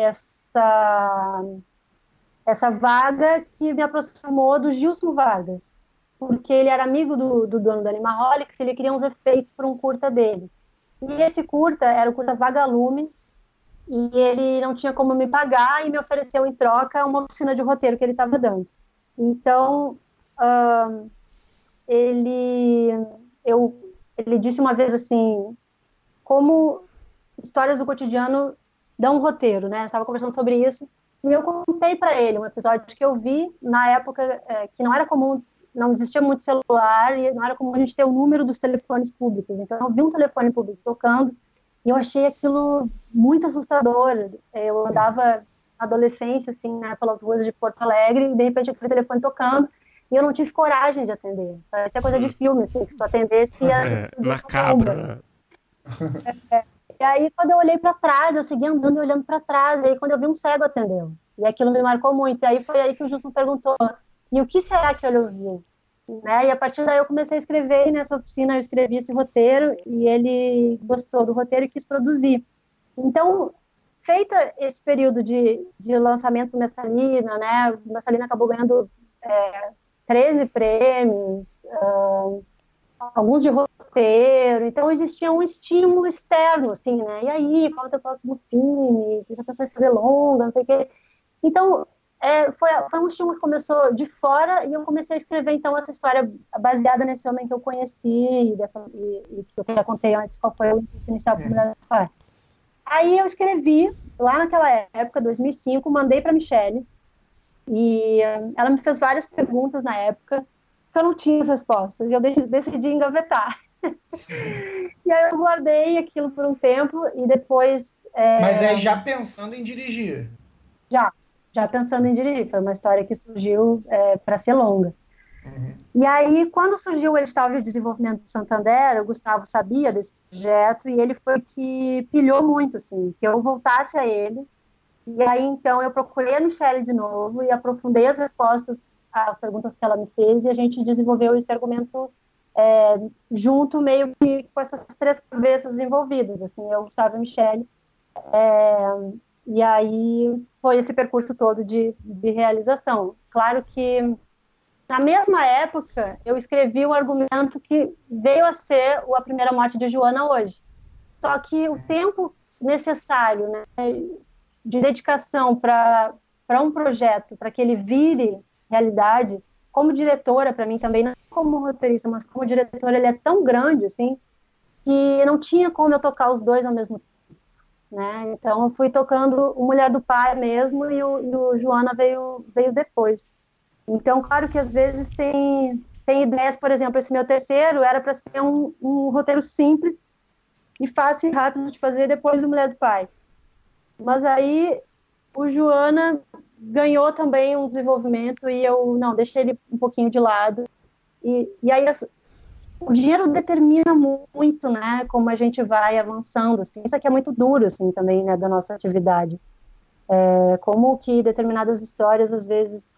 essa, essa vaga que me aproximou do Gilson Vargas, porque ele era amigo do, do dono da Animaholics ele queria uns efeitos para um curta dele. E esse curta era o curta Vagalume, e ele não tinha como me pagar e me ofereceu em troca uma oficina de roteiro que ele estava dando. Então, ele, eu, ele disse uma vez assim, como histórias do cotidiano dá um roteiro, né? Estava conversando sobre isso e eu contei para ele um episódio que eu vi na época é, que não era comum, não existia muito celular e não era comum a gente ter o número dos telefones públicos. Então eu vi um telefone público tocando e eu achei aquilo muito assustador. Eu andava na adolescência assim, né, pelas ruas de Porto Alegre e de repente aquele telefone tocando e eu não tive coragem de atender. Parecia coisa de uhum. filme, assim, que se tu atendesse...
É, macabro, né?
É, é. E aí, quando eu olhei para trás, eu segui andando e olhando para trás. E aí, quando eu vi um cego, atendeu. E aquilo me marcou muito. E aí, foi aí que o Gilson perguntou: e o que será que ele ouviu? Né? E a partir daí, eu comecei a escrever. E nessa oficina, eu escrevi esse roteiro. E ele gostou do roteiro e quis produzir. Então, feita esse período de, de lançamento do Messalina, né? O Messalina acabou ganhando é, 13 prêmios, uh, alguns de roteiro, então existia um estímulo externo, assim, né? E aí, qual é o teu próximo filme? Já pensou em fazer longa, não sei o quê. Então, é, foi, foi um estímulo que começou de fora e eu comecei a escrever, então, essa história baseada nesse homem que eu conheci e, dessa, e, e que eu já contei antes qual foi o intuito inicial para Mulher do Aí eu escrevi, lá naquela época, 2005, mandei para Michelle e ela me fez várias perguntas na época que eu não tinha as respostas e eu decidi engavetar. e aí eu guardei aquilo por um tempo e depois.
É... Mas aí já pensando em dirigir?
Já, já pensando em dirigir. Foi uma história que surgiu é, para ser longa. Uhum. E aí, quando surgiu o edital de desenvolvimento do Santander, o Gustavo sabia desse projeto e ele foi que pilhou muito, assim, que eu voltasse a ele. E aí, então, eu procurei a Michelle de novo e aprofundei as respostas as perguntas que ela me fez e a gente desenvolveu esse argumento é, junto, meio que com essas três cabeças envolvidas, assim, eu, Gustavo e Michelle. É, e aí foi esse percurso todo de, de realização. Claro que na mesma época, eu escrevi um argumento que veio a ser a primeira morte de Joana hoje. Só que o tempo necessário né, de dedicação para um projeto, para que ele vire realidade, como diretora, para mim também, não como roteirista, mas como diretora, ele é tão grande, assim, que não tinha como eu tocar os dois ao mesmo tempo. Né? Então, eu fui tocando o Mulher do Pai mesmo e o, e o Joana veio, veio depois. Então, claro que às vezes tem, tem ideias, por exemplo, esse meu terceiro era para ser um, um, roteiro simples e fácil e rápido de fazer depois do Mulher do Pai. Mas aí o Joana ganhou também um desenvolvimento e eu, não, deixei ele um pouquinho de lado. E, e aí o dinheiro determina muito, né, como a gente vai avançando, assim. Isso aqui é muito duro, assim, também, né, da nossa atividade. É, como que determinadas histórias, às vezes,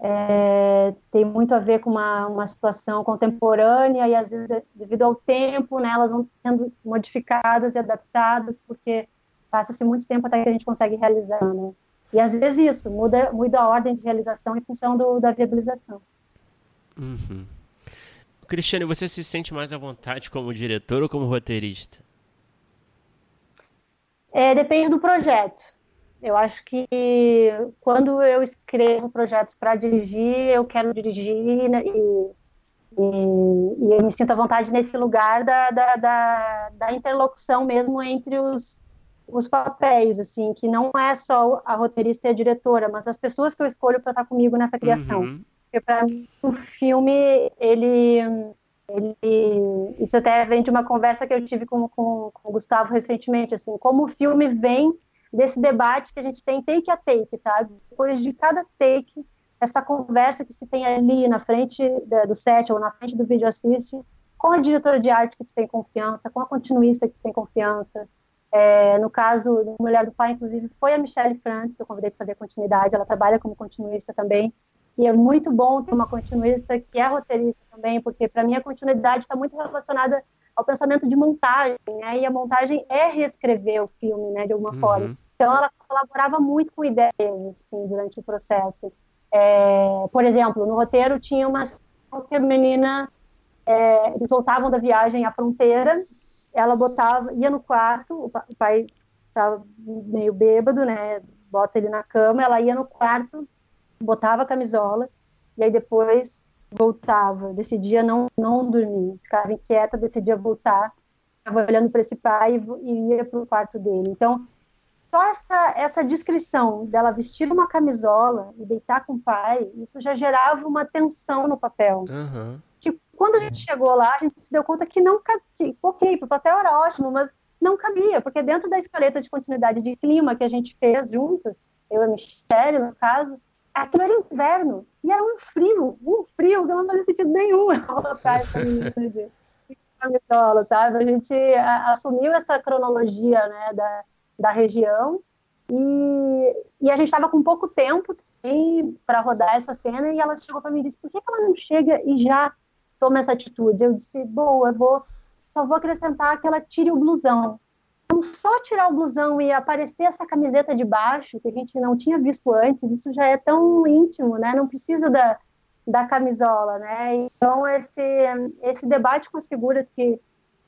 é, tem muito a ver com uma, uma situação contemporânea e às vezes devido ao tempo, né, elas vão sendo modificadas e adaptadas porque passa-se muito tempo até que a gente consegue realizar, né? E às vezes isso muda, muda a ordem de realização em função do, da viabilização.
Uhum. Cristiane, você se sente mais à vontade como diretor ou como roteirista?
É, depende do projeto. Eu acho que quando eu escrevo projetos para dirigir, eu quero dirigir né, e, e, e, eu me sinto à vontade nesse lugar da, da, da, da interlocução mesmo entre os, os papéis, assim, que não é só a roteirista e a diretora, mas as pessoas que eu escolho para estar comigo nessa criação. Uhum. Porque para mim o filme, ele, ele, isso até vem de uma conversa que eu tive com, com, com o Gustavo recentemente, assim, como o filme vem desse debate que a gente tem take a take, sabe? Depois de cada take, essa conversa que se tem ali na frente do set ou na frente do vídeo assiste, com a diretora de arte que tu tem confiança, com a continuista que tu tem confiança. É, no caso da Mulher do Pai, inclusive, foi a Michelle Frantz que eu convidei para fazer continuidade. Ela trabalha como continuista também. E é muito bom ter uma continuista que é roteirista também, porque para mim a continuidade está muito relacionada ao pensamento de montagem, né? E a montagem é reescrever o filme, né? De alguma uhum. forma. Então ela colaborava muito com ideias, assim, durante o processo. É, por exemplo, no roteiro tinha uma menina é, eles voltavam da viagem à fronteira, ela botava, ia no quarto, o pai estava meio bêbado, né? Bota ele na cama, ela ia no quarto, botava a camisola e aí depois voltava, decidia não, não dormir, ficava inquieta, decidia voltar, estava olhando para esse pai e, e ia para o quarto dele. Então, só essa, essa descrição dela vestir uma camisola e deitar com o pai, isso já gerava uma tensão no papel.
Uhum.
Que quando a gente chegou lá, a gente se deu conta que não cabia. Ok, o papel era ótimo, mas não cabia, porque dentro da escaleta de continuidade de clima que a gente fez juntas, eu e a Michelle, no caso, aquilo era inverno. E era um frio, um frio que não fazia sentido nenhum colocar essa camisola, sabe? A gente assumiu essa cronologia, né, da, da região e, e a gente estava com pouco tempo para rodar essa cena e ela chegou para mim e disse, por que, que ela não chega e já toma essa atitude? Eu disse, boa, eu vou, só vou acrescentar que ela tire o blusão. Então, só tirar o blusão e aparecer essa camiseta de baixo, que a gente não tinha visto antes, isso já é tão íntimo, né? Não precisa da, da camisola, né? Então, esse, esse debate com as figuras que,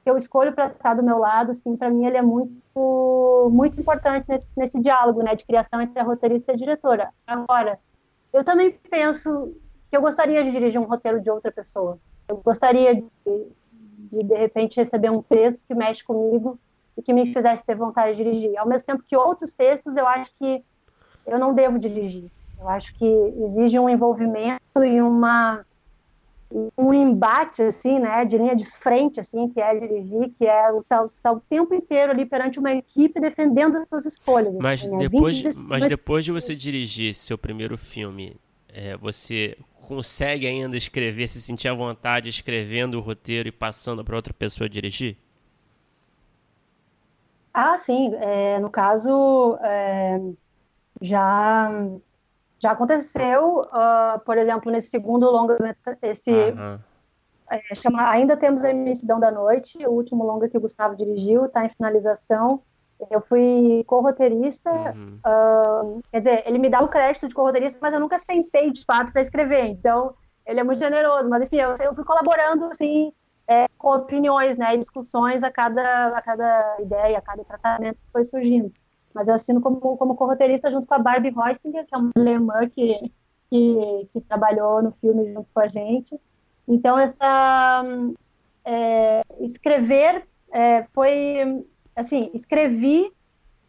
que eu escolho para estar do meu lado, assim, para mim ele é muito, muito importante nesse, nesse diálogo, né? De criação entre a roteirista e a diretora. Agora, eu também penso que eu gostaria de dirigir um roteiro de outra pessoa. Eu gostaria de, de, de repente, receber um texto que mexe comigo e que me fizesse ter vontade de dirigir. Ao mesmo tempo que outros textos eu acho que eu não devo dirigir. Eu acho que exige um envolvimento e uma um embate assim, né, de linha de frente assim, que é dirigir, que é o o tempo inteiro ali perante uma equipe defendendo as suas escolhas.
Mas
assim,
depois, né? mas depois de você dirigir seu primeiro filme, é, você consegue ainda escrever, se sentir à vontade escrevendo o roteiro e passando para outra pessoa dirigir?
Ah, sim. É, no caso, é, já Já aconteceu, uh, por exemplo, nesse segundo longa, esse uhum. é, chama Ainda Temos a Imensidão da Noite, o último longa que o Gustavo dirigiu, está em finalização. Eu fui co-roteirista, uhum. uh, quer dizer, ele me dá o crédito de co-roteirista, mas eu nunca sentei de fato para escrever, então ele é muito generoso, mas enfim, eu, eu fui colaborando, assim, é, com opiniões, né, e discussões a cada, a cada ideia, a cada tratamento que foi surgindo. Mas eu assino como, como co-roteirista junto com a Barbie Heusinger, que é uma alemã que, que, que, trabalhou no filme junto com a gente. Então, essa é, escrever é, foi, assim, escrevi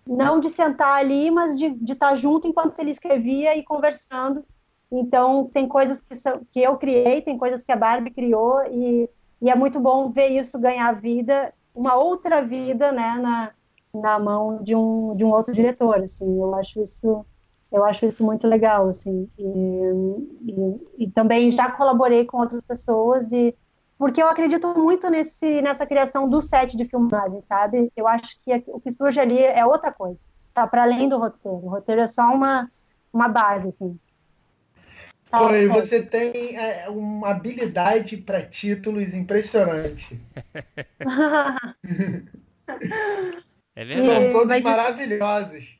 não de sentar ali, mas de, de estar junto enquanto ele escrevia e conversando. Então, tem coisas que, que eu criei, tem coisas que a Barbie criou, e, e é muito bom ver isso ganhar vida, uma outra vida, né, na, na mão de um, de um outro diretor, assim, eu acho isso eu acho isso muito legal, assim, e, e, e, também já colaborei com outras pessoas e porque eu acredito muito nesse nessa criação do set de filmagem, sabe? Eu acho que o que surge ali é outra coisa, tá para além do roteiro. O roteiro é só uma uma base, assim.
Tá, Oi, você tem é, uma habilidade para títulos impressionante.
É verdade.
São todos maravilhosos.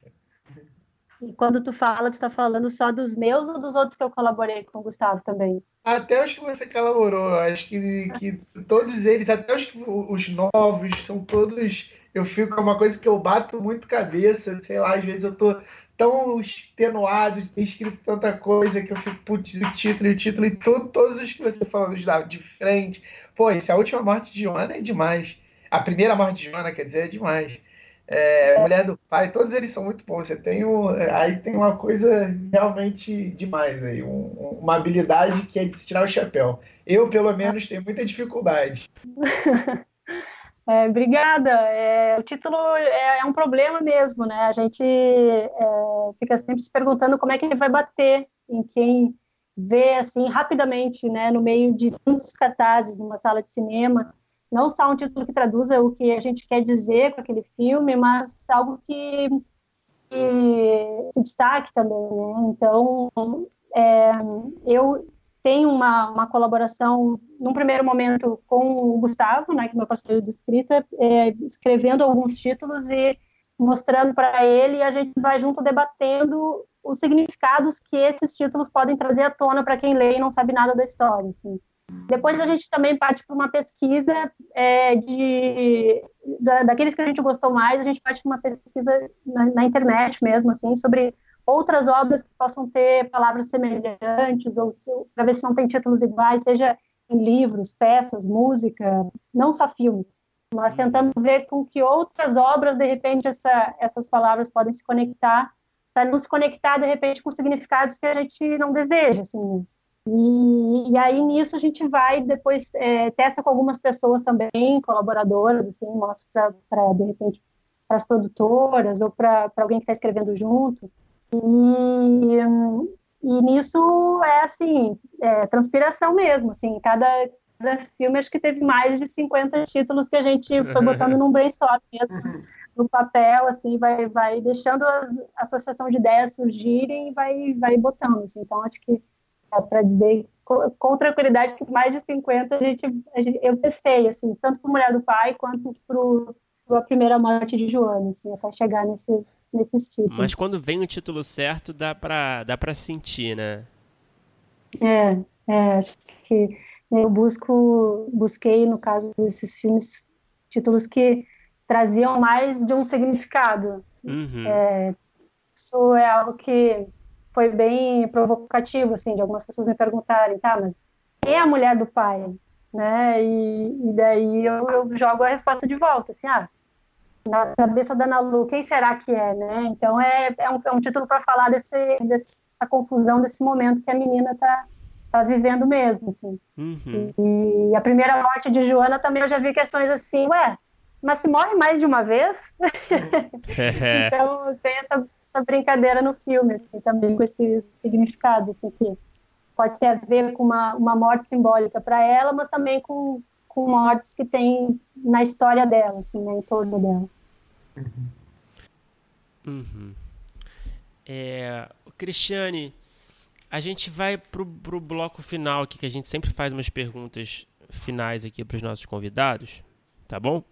E quando tu fala, tu está falando só dos meus ou dos outros que eu colaborei com o Gustavo também?
Até os que você colaborou, acho que, que todos eles, até os, os novos, são todos. Eu fico com uma coisa que eu bato muito cabeça, sei lá, às vezes eu tô tão extenuado de ter escrito tanta coisa que eu fico, putz, o título e o título, e todo, todos os que você falou de frente. Pô, essa última morte de Joana é demais. A primeira morte de Joana, quer dizer, é demais é, Mulher do Pai, todos eles são muito bons. Você tem um, aí tem uma coisa realmente demais aí, um, uma habilidade que é de se tirar o chapéu. Eu, pelo menos, tenho muita dificuldade.
É, obrigada. É, o título é, é, um problema mesmo, né? A gente é, fica sempre se perguntando como é que ele vai bater em quem vê assim rapidamente, né, no meio de tantos cartazes numa sala de cinema não só um título que traduza o que a gente quer dizer com aquele filme, mas algo que, que se destaque também, né? Então, é, eu tenho uma, uma colaboração, num primeiro momento, com o Gustavo, né, que é meu parceiro de escrita, é, escrevendo alguns títulos e mostrando para ele, e a gente vai junto debatendo os significados que esses títulos podem trazer à tona para quem lê e não sabe nada da história, assim. Depois a gente também parte para uma pesquisa é, de da, daqueles que a gente gostou mais, a gente parte para uma pesquisa na, na, internet mesmo, assim, sobre outras obras que possam ter palavras semelhantes ou para ver se não tem títulos iguais, seja em livros, peças, música, não só filmes. Nós tentamos ver com que outras obras, de repente, essa, essas palavras podem se conectar, para nos conectar, de repente, com significados que a gente não deseja, assim, e, e, aí nisso a gente vai depois é, testa com algumas pessoas também, colaboradoras, assim, mostra para de repente para as produtoras ou para alguém que está escrevendo junto. E, e nisso é assim, é, transpiração mesmo, assim, cada, cada filme acho que teve mais de 50 títulos que a gente foi botando num brainstorm mesmo, no papel, assim, vai, vai deixando a associação de ideias surgirem e vai, vai botando, assim, então acho que para dizer com, com, tranquilidade que mais de 50 a gente, a gente eu testei, assim, tanto para Mulher do Pai quanto para a primeira morte de Joana, assim, até chegar nesse, nesses títulos.
Mas quando vem o título certo, dá para dá para sentir, né?
É, é, acho que eu busco, busquei, no caso desses filmes, títulos que traziam mais de um significado.
Uhum.
É, isso é algo que foi bem provocativo, assim, de algumas pessoas me perguntarem, tá, mas quem é a mulher do pai? Né? E, e daí eu, eu, jogo a resposta de volta, assim, ah, na cabeça da Ana Lu, quem será que é, né? Então é, é, um, é um título para falar desse, dessa confusão desse momento que a menina tá, tá vivendo mesmo, assim.
Uhum.
E, e, a primeira morte de Joana também eu já vi questões assim, ué, mas se morre mais de uma vez? então tem essa essa brincadeira no filme, assim, também com esse significado, assim, que pode ter a ver com uma, uma morte simbólica para ela, mas também com, com mortes que tem na história dela, assim, né, em torno dela.
Uhum. É, Cristiane, A gente vai pro, pro bloco final aqui, que a gente sempre faz umas perguntas finais aqui para os nossos convidados, tá bom?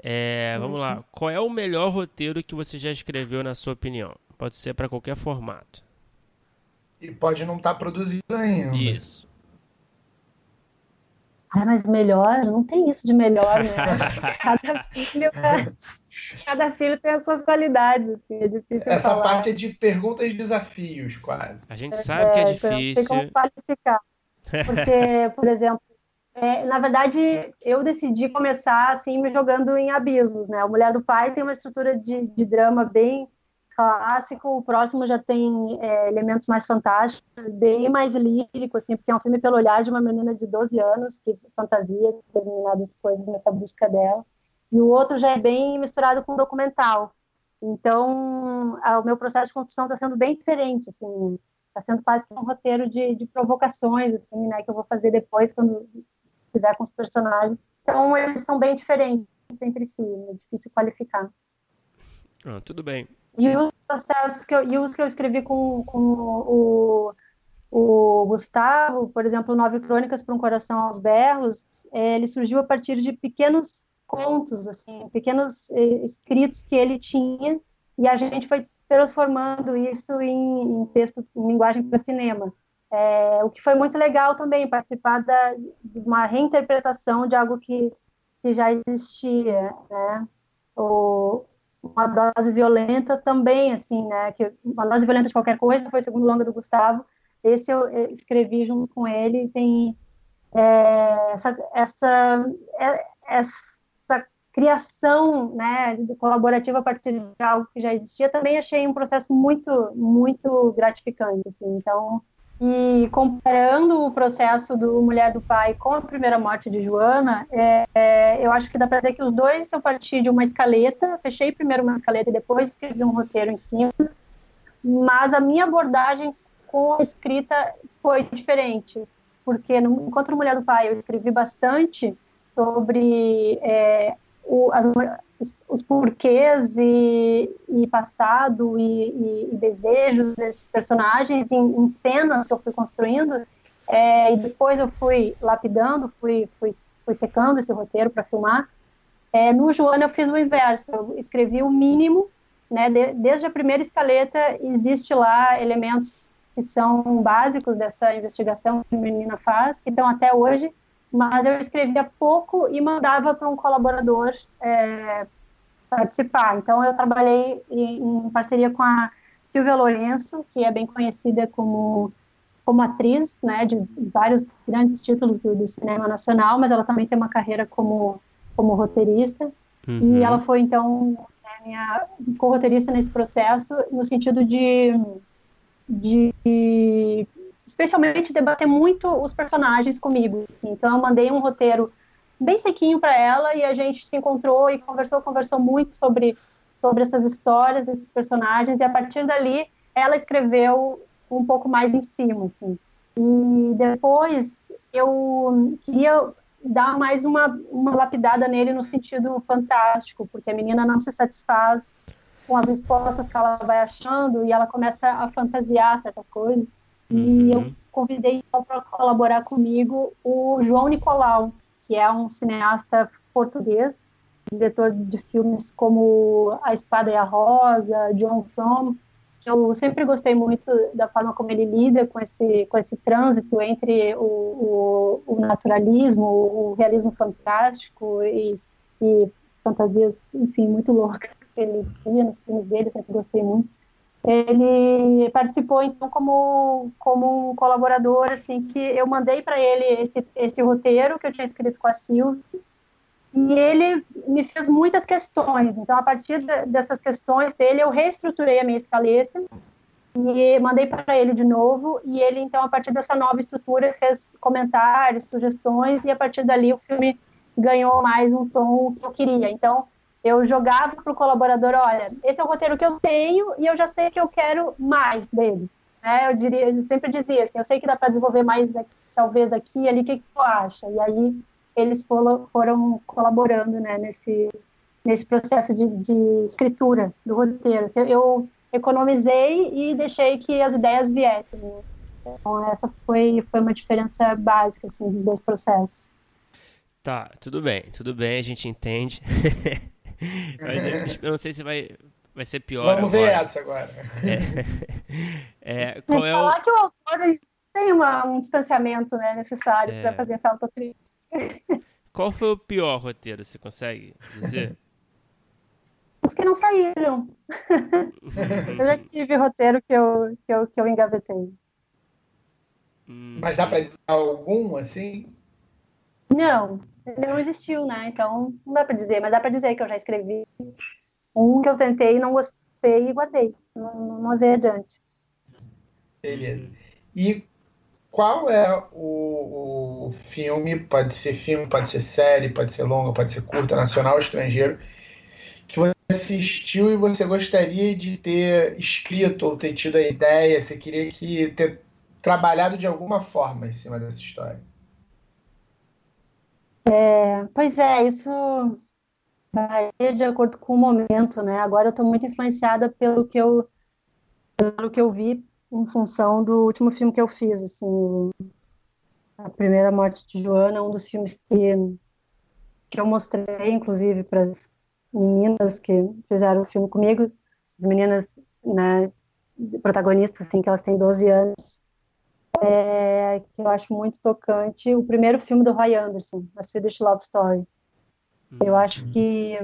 É, vamos lá. Uhum. Qual é o melhor roteiro que você já escreveu, na sua opinião? Pode ser para qualquer formato.
E pode não estar tá produzido ainda.
Isso.
Ah, mas melhor? Não tem isso de melhor, né? cada, filho, é, cada filho tem as suas qualidades. Assim, é difícil
Essa
falar.
parte é de perguntas e desafios, quase.
A gente sabe é, que é difícil.
Então, tem como qualificar. Porque, por exemplo, é, na verdade, eu decidi começar assim me jogando em abismos, né? A Mulher do Pai tem uma estrutura de, de drama bem clássico, o próximo já tem é, elementos mais fantásticos, bem mais lírico, assim, porque é um filme pelo olhar de uma menina de 12 anos que fantasia determinadas coisas nessa busca dela. E o outro já é bem misturado com documental. Então, a, o meu processo de construção está sendo bem diferente, assim, está sendo quase um roteiro de, de provocações, assim, né, que eu vou fazer depois quando estiver com os personagens. Então, eles são bem diferentes entre si, é difícil qualificar.
Ah, tudo bem.
E os processos que eu, e os que eu escrevi com, com o, o Gustavo, por exemplo, Nove Crônicas para um Coração aos Berros, é, ele surgiu a partir de pequenos contos, assim, pequenos é, escritos que ele tinha, e a gente foi transformando isso em, em texto, em linguagem para cinema. É, o que foi muito legal também, participar da, de uma reinterpretação de algo que, que já existia, né? O, uma dose violenta também, assim, né? Que uma dose violenta de qualquer coisa foi o segundo longa do Gustavo. Esse eu escrevi junto com ele tem é, essa, essa, é, essa criação, né, colaborativa a partir de algo que já existia. Também achei um processo muito, muito gratificante, assim. Então, e comparando o processo do Mulher do Pai com a primeira morte de Joana, é, é, eu acho que dá para dizer que os dois eu parti de uma escaleta, fechei primeiro uma escaleta e depois escrevi um roteiro em cima, mas a minha abordagem com a escrita foi diferente, porque no, enquanto Mulher do Pai eu escrevi bastante sobre é, o, as, os, os porquês e, e passado e, e, e, desejos desses personagens em, em, cenas que eu fui construindo é, e depois eu fui lapidando, fui, fui, fui secando esse roteiro para filmar. É, no Joana eu fiz o inverso, eu escrevi o mínimo, né, de, desde a primeira escaleta existe lá elementos que são básicos dessa investigação que a menina faz, que estão até hoje, mas eu escrevia pouco e mandava para um colaborador é, participar. Então, eu trabalhei em, em, parceria com a Silvia Lourenço, que é bem conhecida como, como atriz, né, de vários grandes títulos do, do cinema nacional, mas ela também tem uma carreira como, como roteirista. Uhum. E ela foi, então, né, minha co-roteirista nesse processo, no sentido de, de especialmente debater muito os personagens comigo. Assim. Então eu mandei um roteiro bem sequinho para ela e a gente se encontrou e conversou, conversou muito sobre sobre essas histórias desses personagens e a partir dali ela escreveu um pouco mais em cima, assim. E depois eu queria dar mais uma, uma lapidada nele no sentido fantástico, porque a menina não se satisfaz com as respostas que ela vai achando e ela começa a fantasiar certas coisas. Uhum. E eu convidei então, para colaborar comigo o João Nicolau, que é um cineasta português, diretor de filmes como A Espada e a Rosa, John From, eu sempre gostei muito da forma como ele lida com esse, com esse trânsito entre o, o, o naturalismo, o realismo fantástico e, e fantasias, enfim, muito loucas que ele via nos filmes dele, sempre gostei muito ele participou então como como um colaborador assim que eu mandei para ele esse esse roteiro que eu tinha escrito com a Silvia e ele me fez muitas questões. Então a partir de, dessas questões dele eu reestruturei a minha escaleta e mandei para ele de novo. E ele então a partir dessa nova estrutura fez comentários sugestões e a partir dali o filme ganhou mais um tom que eu queria. Então eu jogava para o colaborador, olha, esse é o roteiro que eu tenho e eu já sei que eu quero mais dele. Né? Eu, diria, eu sempre dizia assim, eu sei que dá para desenvolver mais talvez aqui ali, o que, que tu acha? E aí eles foram, foram colaborando né, nesse, nesse processo de, de escritura do roteiro. Eu economizei e deixei que as ideias viessem. Então, essa foi, foi uma diferença básica assim, dos dois processos.
Tá, tudo bem, tudo bem, a gente entende. Mas eu não sei se vai, vai ser pior
Vamos
agora.
ver essa agora.
É, é, qual é o...
falar que o autor tem uma, um distanciamento né, necessário
É.
para fazer essa autocrítica.
Qual foi o pior roteiro, você consegue dizer?
Os que não saíram. Eu já tive roteiro que eu, que eu, que eu engavetei.
Hum,
Mas dá pra dizer algum, assim?
Não, não existiu, né? Então não dá para dizer, mas dá para dizer que eu já escrevi um que eu tentei, não gostei e guardei. Não, não, levei adiante.
Beleza. E qual é o, o filme, pode ser filme, pode ser série, pode ser longa, pode ser curta, nacional ou estrangeiro, que você assistiu e você gostaria de ter escrito ou ter tido a ideia, você queria que ter trabalhado de alguma forma em cima dessa história?
Pois é, isso varia de acordo com o momento, né? Agora eu estou muito influenciada pelo que eu, pelo que eu vi em função do último filme que eu fiz, assim, A Primeira Morte de Joana, um dos filmes que, que eu mostrei, inclusive, para as meninas que fizeram o filme comigo, as meninas, né, protagonistas, assim, que elas têm 12 anos, é, que eu acho muito tocante, o primeiro filme do Roy Anderson, A Swedish Love Story. Eu acho que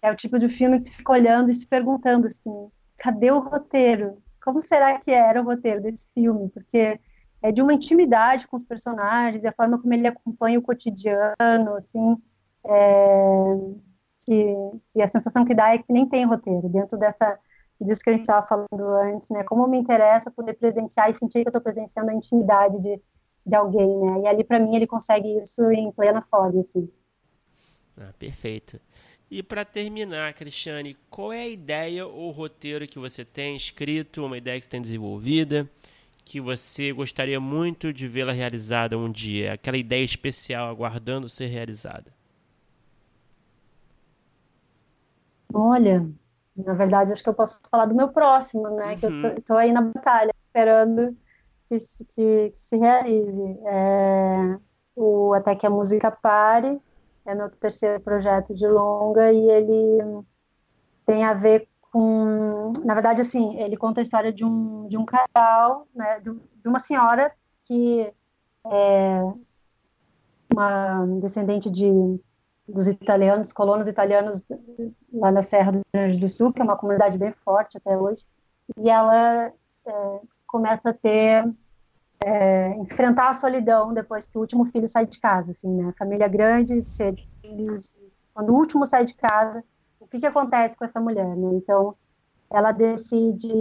é o tipo de filme que tu fica olhando e se perguntando assim, cadê o roteiro? Como será que era o roteiro desse filme? Porque é de uma intimidade com os personagens, a forma como ele acompanha o cotidiano, assim, é, que, que a sensação que dá é que nem tem roteiro dentro dessa disso que a gente estava falando antes, né? Como me interessa poder presenciar e sentir que eu estou presenciando a intimidade de, de alguém, né? E ali para mim ele consegue isso em plena forma, assim.
Ah, perfeito. E para terminar, Cristiane, qual é a ideia ou roteiro que você tem escrito, uma ideia que você tem desenvolvida, que você gostaria muito de vê-la realizada um dia? Aquela ideia especial aguardando ser realizada?
Olha, na verdade, acho que eu posso falar do meu próximo, né? Que eu
Uhum.
tô, tô aí na batalha, esperando que, se- que, que se realize. É, o Até que a Música Pare é meu terceiro projeto de longa e ele tem a ver com, na verdade, assim, ele conta a história de um, de um casal, né? De, de uma senhora que é uma descendente de dos italianos, colonos italianos lá na Serra do Rio Grande do Sul, que é uma comunidade bem forte até hoje, e ela é, começa a ter é, enfrentar a solidão depois que o último filho sai de casa, assim, né? Família grande, cheia de filhos. Quando o último sai de casa, o que que acontece com essa mulher, né? Então, ela decide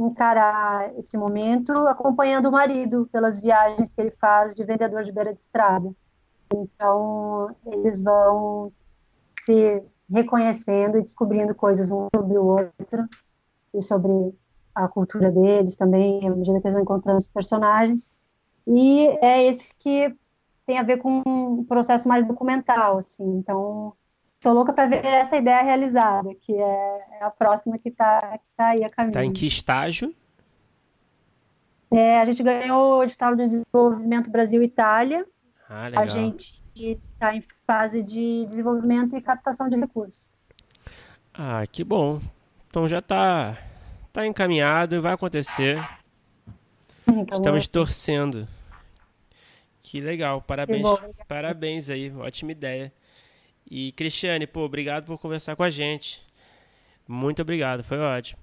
encarar esse momento acompanhando o marido pelas viagens que ele faz de vendedor de beira de estrada. Então, eles vão se reconhecendo e descobrindo coisas um sobre o outro e sobre a cultura deles também, à medida que eles vão encontrando os personagens. E é esse que tem a ver com um processo mais documental, assim. Então, estou louca para ver essa ideia realizada, que é a próxima que está tá aí a caminho.
Tá em que estágio?
É, a gente ganhou o edital de desenvolvimento Brasil-Itália,
Ah, legal.
a gente está em fase de desenvolvimento e captação de recursos.
Ah, que bom. Então já tá, tá encaminhado e vai acontecer.
Então,
Estamos torcendo. Que legal, parabéns.
obrigada.
parabéns aí, ótima ideia. E Cristiane, pô, obrigado por conversar com a gente. Muito obrigado, foi ótimo.